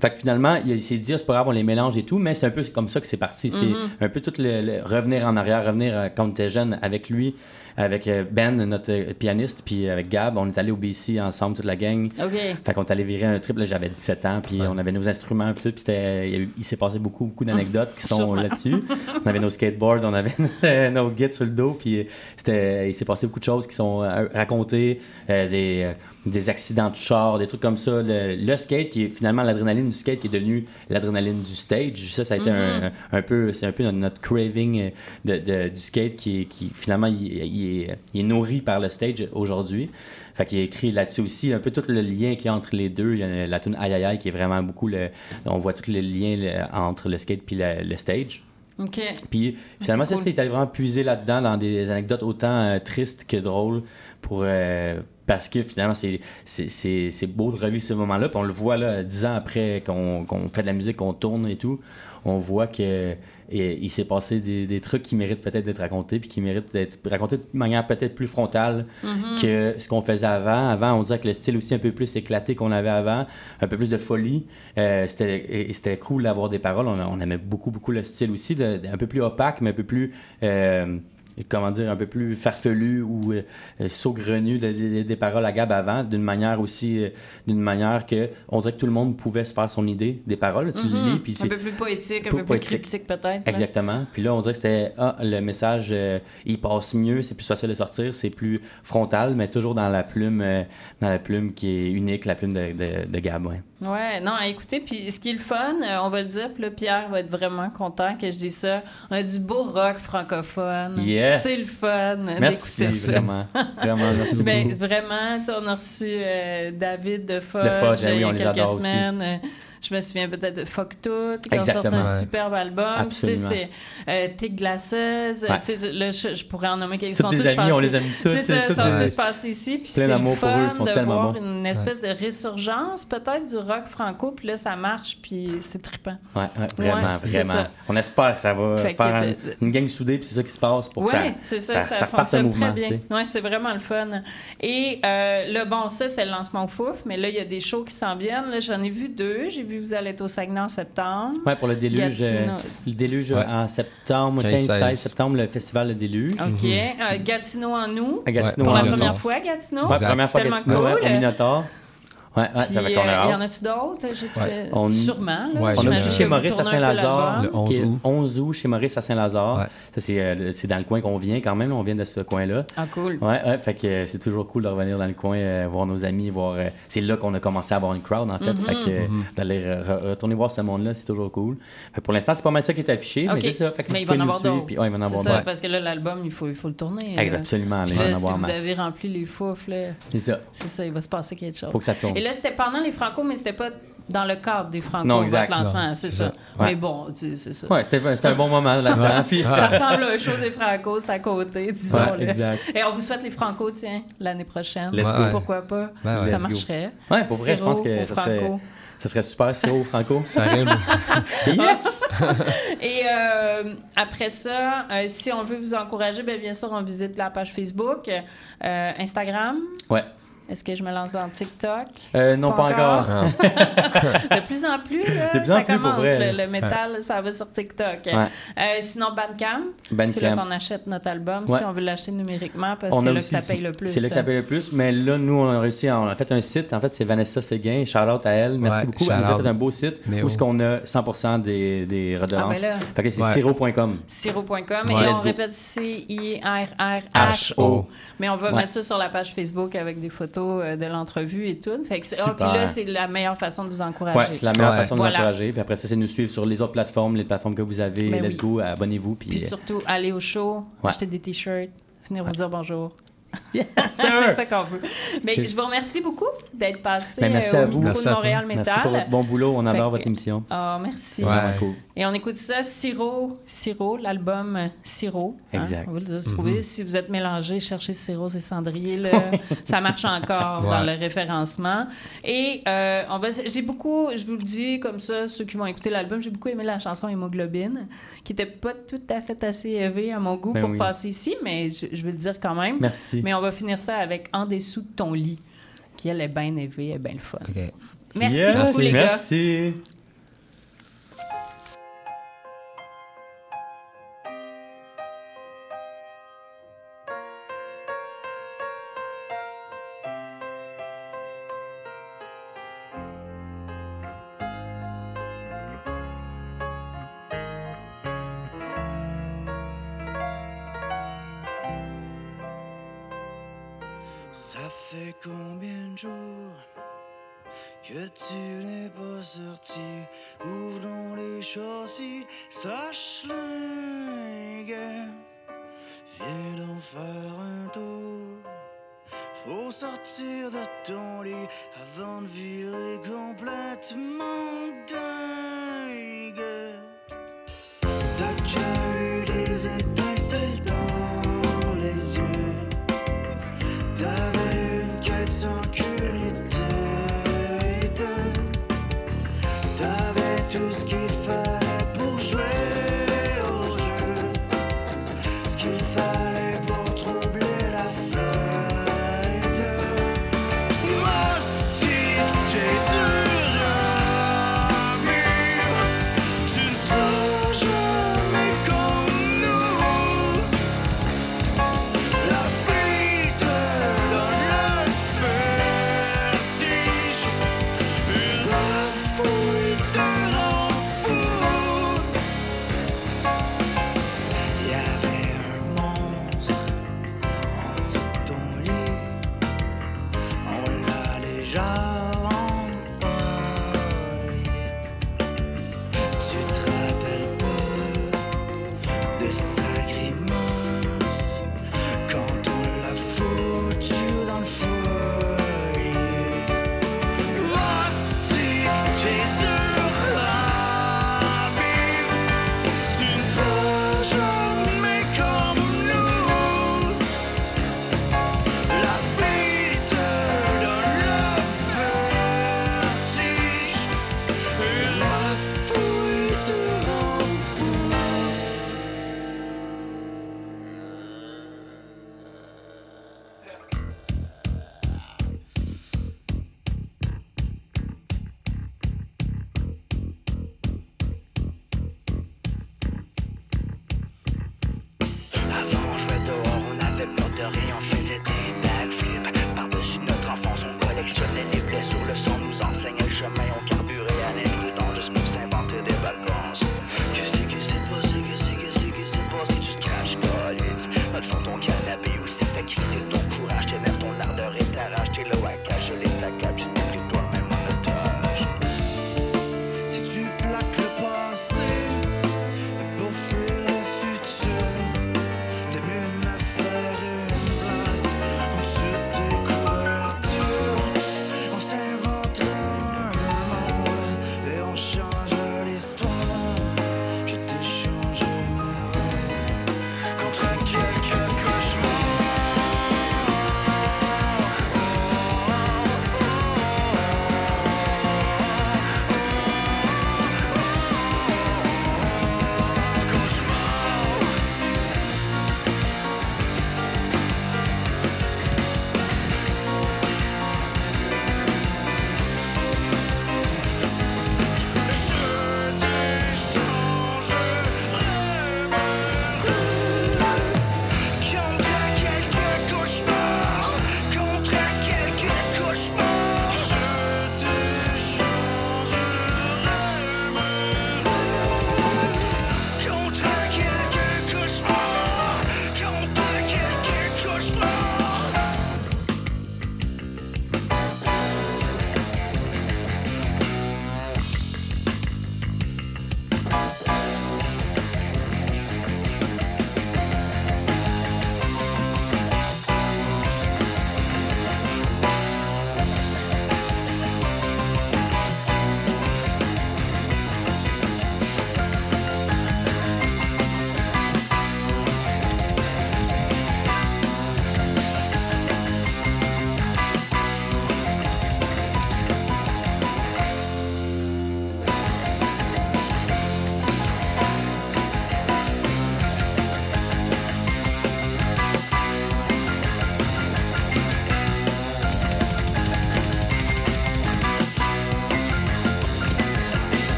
Fait que finalement, il, s'est dit, Ah, c'est pas grave, on les mélange et tout, mais c'est un peu comme ça que c'est parti. C'est Mhm. un peu tout le, le- revenir en arrière, revenir euh, quand était jeune avec lui, avec euh, Ben, notre euh, pianiste, puis avec Gab. On est allé au BC ensemble, toute la gang. OK. Fait qu'on est allé virer un trip, là, j'avais 17 ans, puis on avait nos instruments, puis tout, puis il, s'est passé beaucoup, beaucoup d'anecdotes qui sont là-dessus. on avait nos skateboards, on avait nos guides sur le dos, puis c'était, il s'est passé beaucoup de choses qui sont euh, racontées, euh, des, euh, des accidents de char, des trucs comme ça. Le, le skate, qui est finalement l'adrénaline du skate qui est devenue l'adrénaline du stage. Ça, ça a été Mhm. un, un peu, c'est un peu notre, craving euh, de, de- du skate qui, qui finalement, il, il est, il est nourri par le stage aujourd'hui. Fait qu'il a écrit là-dessus aussi un peu tout le lien qu'il y a entre les deux. Il y a la tune Aïe Aïe Aïe qui est vraiment beaucoup le, on voit tout le lien entre le skate puis le, le stage. OK. Puis finalement, C'est ça, cool. c'est allé vraiment puiser là-dedans dans des anecdotes autant euh, tristes que drôles pour. euh, parce que finalement, c'est- c'est c'est- beau de revivre ce moment-là. Puis on le voit là, dix ans après qu'on qu'on fait de la musique, qu'on tourne et tout. On voit que et, il s'est passé des, des trucs qui méritent peut-être d'être racontés, puis qui méritent d'être racontés de manière peut-être plus frontale Mhm. que ce qu'on faisait avant. Avant, on dirait que le style aussi un peu plus éclaté qu'on avait avant, un peu plus de folie. Euh, c'était et- et c'était cool d'avoir des paroles. On, on aimait beaucoup, beaucoup le style aussi, de- un peu plus opaque, mais un peu plus. euh, comment dire, un peu plus farfelu ou euh, euh, saugrenu de- de- des paroles à Gab avant, d'une manière aussi, euh, d'une manière que on dirait que tout le monde pouvait se faire son idée des paroles. Tu le lis, puis un c'est peu plus poétique, un peu plus cryptique peut-être. Exactement. Puis là, on dirait que c'était ah, le message, euh, il passe mieux, c'est plus facile de sortir, c'est plus frontal, mais toujours dans la plume, euh, dans la plume qui est unique, la plume de, de, de Gab. Ouais. Ouais, non, écoutez, puis ce qui est le fun, euh, on va le dire, puis là, Pierre va être vraiment content que je dise ça. On a du beau rock francophone. Yes. C'est le fun Merci, d'écouter ça. vraiment. Vraiment, merci Ben, vraiment, tu sais, on a reçu euh, David de Fudge, ben euh, il y a quelques adore aussi. Je me souviens peut-être de Fuck Tout, qui a sorti un Ouais. superbe album. Tu sais, c'est euh, Tic Glaceuse. Tu sais, là, je, je pourrais en nommer quelques C'est tous des amis, on les aime tous, C'est ça, ils sont tous- passés ici. Puis Plein c'est d'amour le pour eux, ils fun sont de tellement voir une espèce de résurgence peut-être du rock franco. Puis là, ça marche, puis c'est trippant. Ouais, vraiment, vraiment. On espère que ça va faire un- t'es- une gang soudée, puis c'est ça qui se passe pour que ça, c'est ça, ça, reparte fonctionne mouvement. Ouais, c'est vraiment le fun. Et euh, là, bon, ça, c'est le lancement au fouf, mais là, il y a des shows qui s'en viennent. J'en ai vu deux. J'ai vu vous allez être au Saguenay en septembre. Ouais, pour le déluge, Gatineau. euh, le déluge Ouais. en septembre, 15, 15-16 16. septembre, le festival Le Déluge. OK. Euh, Gatineau en nous. À Gatineau, Pour en la première fois, Gatineau. Ouais, première fois Tellement Gatineau, cool. au Minotaur. Ouais, ouais, Puis, ça va qu'on euh, y en a-tu d'autres? Ouais. On- Sûrement. Là, Ouais, On a aussi chez vous Maurice à Saint-Lazare. Le 11 qui est août. 11 août chez Maurice à Saint-Lazare. Ouais. Ça, c'est, euh, c'est dans le coin qu'on vient quand même, on vient de ce coin-là. Ah, cool. Ouais, ouais, fait que euh, c'est toujours cool de revenir dans le coin, euh, voir nos amis, voir. euh, c'est là qu'on a commencé à avoir une crowd, en fait. Mhm. Fait que euh, d'aller re- re- retourner voir ce monde-là, c'est toujours cool. Fait que pour l'instant, c'est pas mal ça qui est affiché, mais c'est ça. Fait que mais vous il va en avoir d'autres. puis- ouais, il va en C'est avoir ça, d'autres. parce que là, l'album, il faut, il faut le tourner. Absolument, il va en si avoir vous masse. avez rempli les fouf, là, C'est ça. c'est ça, il va se passer quelque chose. Faut que ça tourne. Là, c'était pendant les Franco, mais c'était pas dans le cadre des Franco, Non, exact. votre lancement, c'est ça. ça. Ouais. Mais bon, tu sais, c'est ça. Ouais, c'était, c'était un bon moment là-dedans. puis- Ça ressemble à un show des Franco, c'est à côté, disons-le. exact. Et on vous souhaite les Franco, tiens, l'année prochaine. Let's go. Pourquoi pas? Ben ouais. Ça Let's go. marcherait. Ouais, pour vrai, je pense que ça serait, Franco. ça serait super, Siro Franco. Ça rime. yes! Et euh, après ça, euh, si on veut vous encourager, bien, bien sûr, on visite la page Facebook, euh, Instagram. Ouais. Est-ce que je me lance dans TikTok? Euh, non, pas, encore? de plus en plus, là, De plus ça en plus, pour commence. vrai. Le, le métal, ça va sur TikTok. Ouais. Euh, sinon, Bandcamp, Bandcamp. c'est là qu'on achète notre album Ouais. si on veut l'acheter numériquement parce que c'est là que ça paye le plus. C'est là que ça paye le plus. Mais là, nous, on a réussi, à- on a fait un site. En fait, c'est Vanessa Séguin. Shout out à elle. Merci Ouais, beaucoup. Elle nous a shout-out. fait un beau site Mais où oh. ce qu'on a 100% des, des redevances. Ah, ben là. Fait que c'est Ouais. siro.com. Siro.com Ouais. et on répète C-I-R-R-H-O. H-O. Mais on va Ouais. mettre ça sur la page Facebook avec des photos euh, de l'entrevue et tout. Fait que ah, Super. puis là, c'est la meilleure façon de vous encourager. Ouais, c'est la meilleure Ouais. façon de Voilà. encourager. Puis après ça, c'est nous suivre sur les autres plateformes, les plateformes que vous avez. Ben Let's oui. go, abonnez-vous. Puis, Puis euh, surtout, aller au show, Ouais. acheter des t-shirts, venir vous dire bonjour. c'est ça qu'on veut. Mais je vous remercie beaucoup d'être passé Ben, merci euh, à au vous. micro Merci de à. Montréal Métal. merci pour votre bon boulot. On Fait adore que- votre émission. Ah, merci. Ouais. Vraiment cool. Et on écoute ça, Siro, Siro, l'album Siro. hein? Exact. Va le trouver. Si vous êtes mélangé, cherchez Siro et Cendrier. là. ça marche encore Ouais. dans le référencement. Et euh, on va, j'ai beaucoup, je vous le dis comme ça, ceux qui vont écouter l'album, j'ai beaucoup aimé la chanson Hémoglobine, qui était pas tout à fait assez élevée à mon goût Ben pour oui. passer ici, mais je, je veux le dire quand même. Merci. Mais on va finir ça avec En dessous de ton lit, qui elle est bien élevée, elle est bien le fun. Merci Yes, beaucoup les gars. Merci.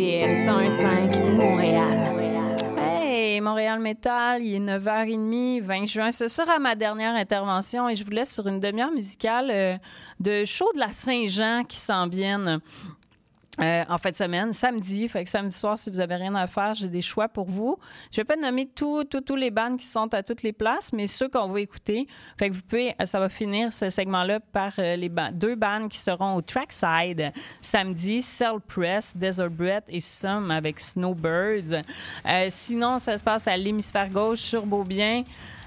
CIBL 101.5 Montréal. Hey, Montréal Metal, il est 9h30, 20 juin. Ce sera ma dernière intervention et je vous laisse sur une demi-heure musicale euh, de show de la Saint-Jean qui s'en viennent. Euh, en fin de semaine, samedi. Fait que samedi soir, si vous avez rien à faire, j'ai des choix pour vous. Je vais pas nommer tous les bands qui sont à toutes les places, mais ceux qu'on va écouter. Vous pouvez, euh, ça va finir ce segment-là par euh, les deux bands qui seront au trackside samedi, Cell Press, Desert Breath et Some avec Snowbirds. Sinon, ça se passe à l'hémisphère gauche sur Beaubien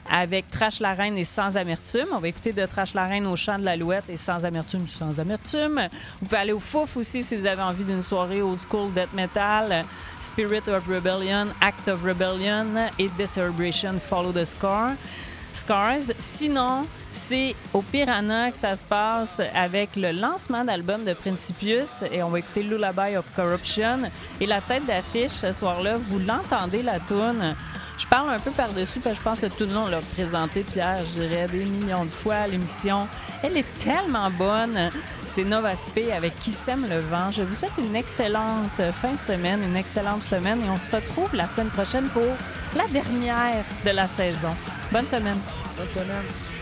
avec Trash la Reine et Sans Amertume. On va écouter de Trash la Reine au chant de l'Alouette et Sans Amertume, Sans Amertume. Vous pouvez aller au Fouf aussi si vous avez envie d'une soirée old school death metal, Spirit of Rebellion, Act of Rebellion et The Celebration Follow the Score. Scars. Sinon, c'est au Piranha que ça se passe avec le lancement d'album de Principius et on va écouter Lullaby of Corruption. Et la tête d'affiche ce soir-là, vous l'entendez la toune. Je parle un peu par-dessus parce que je pense que tout le monde l'a présenté, Pierre, je dirais des millions de fois à l'émission. Elle est tellement bonne. C'est Nova Spe avec Qui sème le vent. Je vous souhaite une excellente fin de semaine, une excellente semaine et on se retrouve la semaine prochaine pour la dernière de la saison. Bonne semaine. Bonne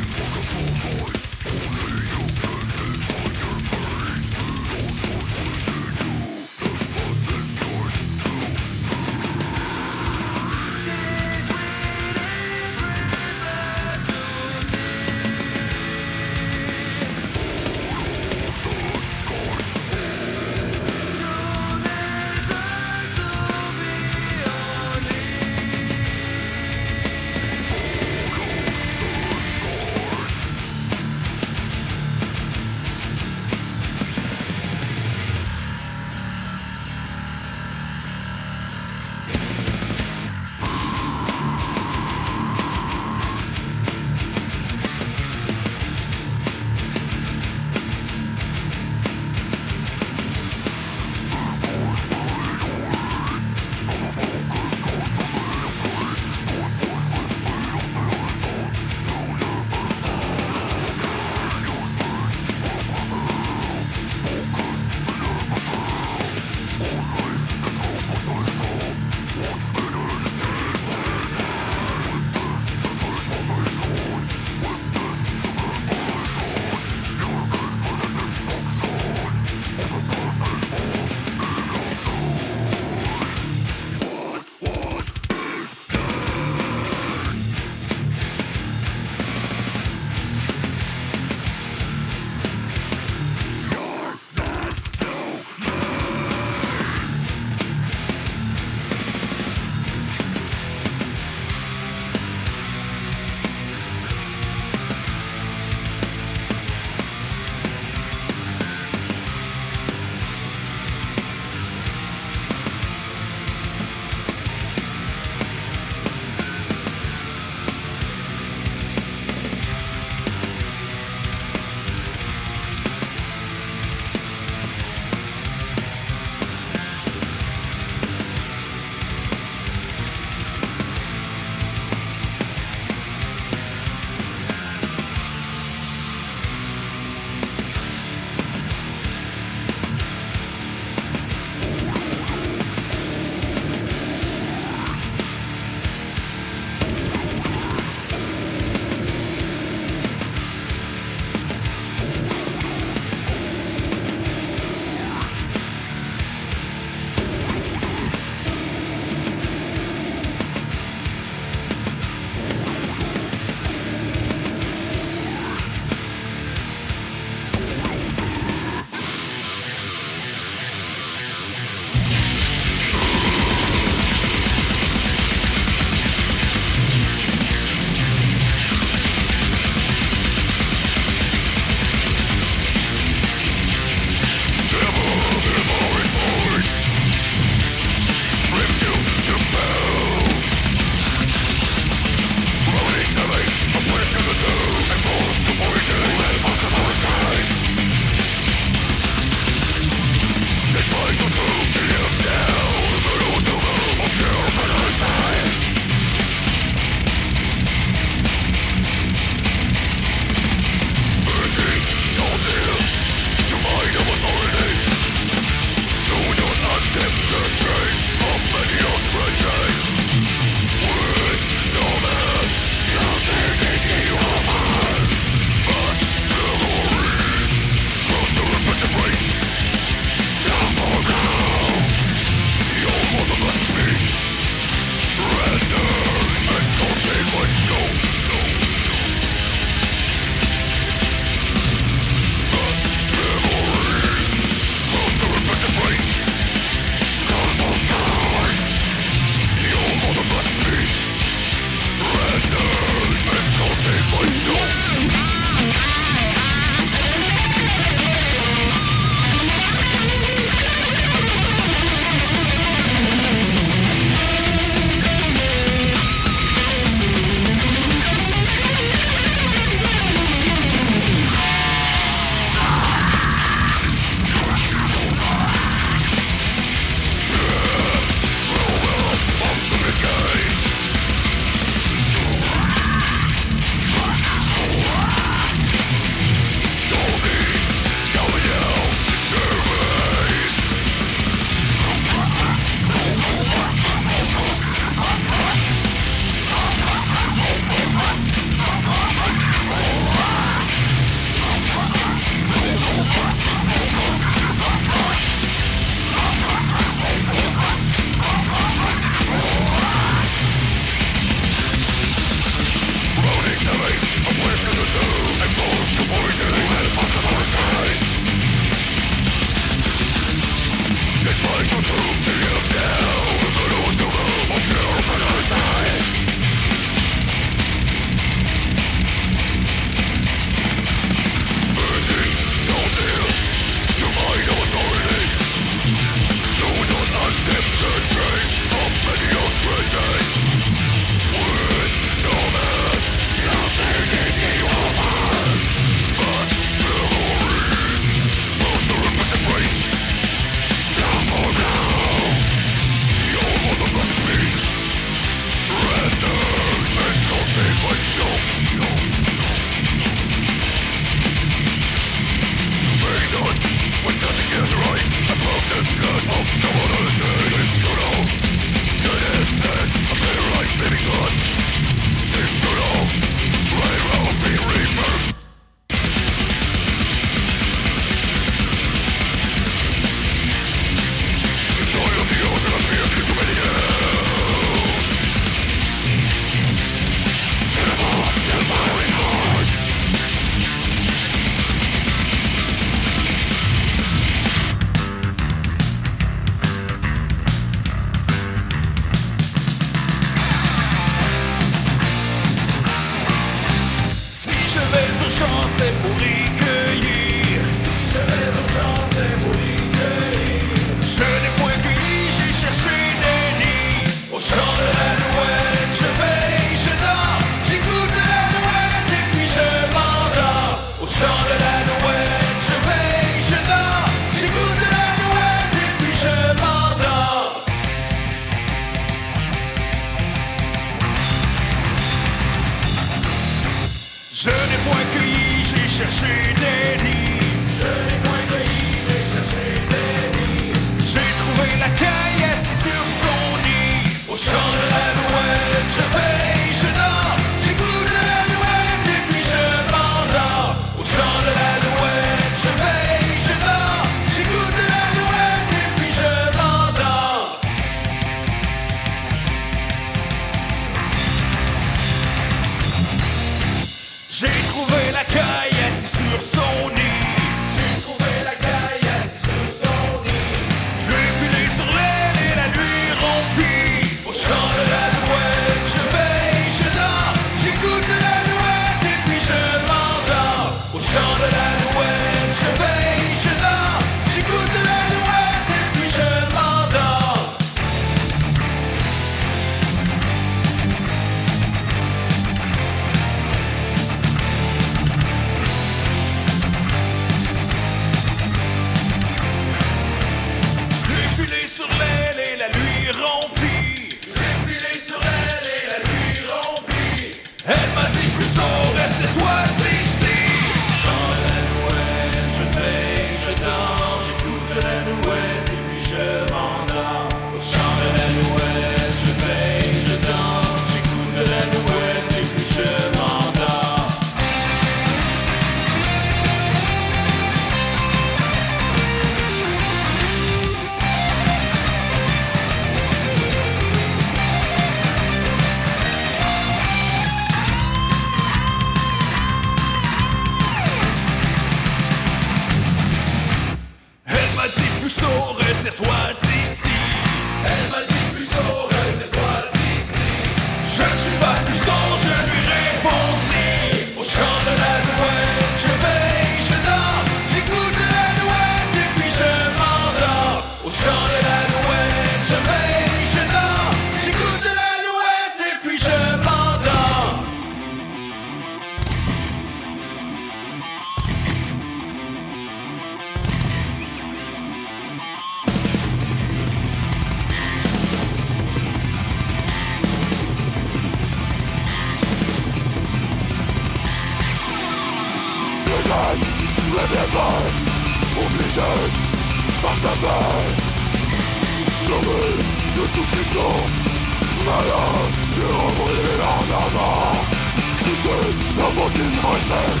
Poussé n'importe une recette,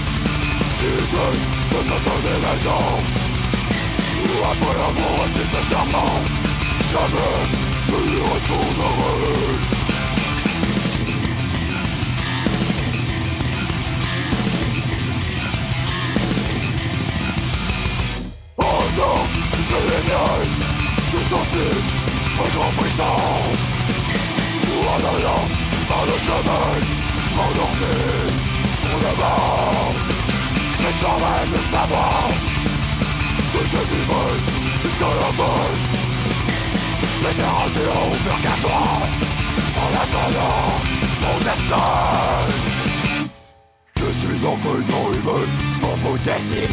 c'est un peu des raisons. Après avoir reçu ce serment, jamais je lui retournerai. Non, je l'éveille, je sentis un grand frisson. En allant par le chemin, je m'endormis le vent. Mais sans même le savoir que je vivrai jusqu'à la fin. J'étais rendu au purgatoire en attendant mon destin. Je suis en prison humaine, pour vous décimer.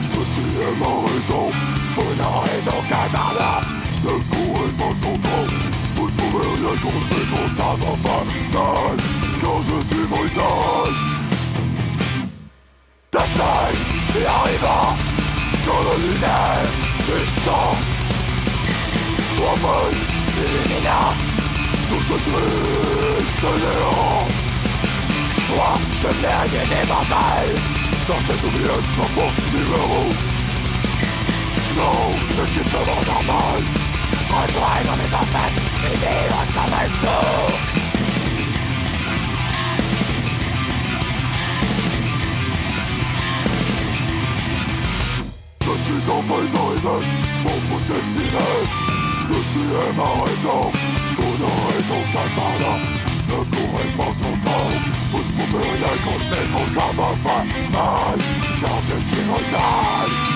Ceci est ma raison, pour une raison qu'un ne pourrait pas son. Vous ne pouvez rien contre contre ça va pas mal, car je suis brutal. Destin est arrivant, dans le lunaire du sang. Toi-même, éliminant tout ce triste néant. Soit je deviens un élémentaire dans cette oubliette sans bon numéro. Non, je quitte ce monde normal. Rejoindre mes ancêtres et vivre comme un fou. Je suis en humaine pour vous dessiner. Ceci est ma raison, raison qu'un pardon. Ne courez pas son temps Vous ne pouvez rien contenir ça me fait mal Car je suis brutal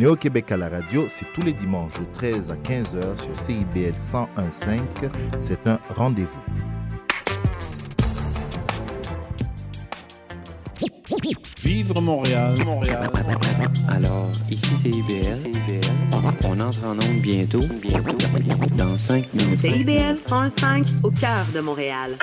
Néo-Québec à la radio, c'est tous les dimanches de 13 à 15h sur CIBL 101.5. C'est un rendez-vous. Vivre Montréal, Montréal. Alors, ici c'est IBL. On entre en onde bientôt. Bientôt. Dans 5 minutes. CIBL 105 au cœur de Montréal.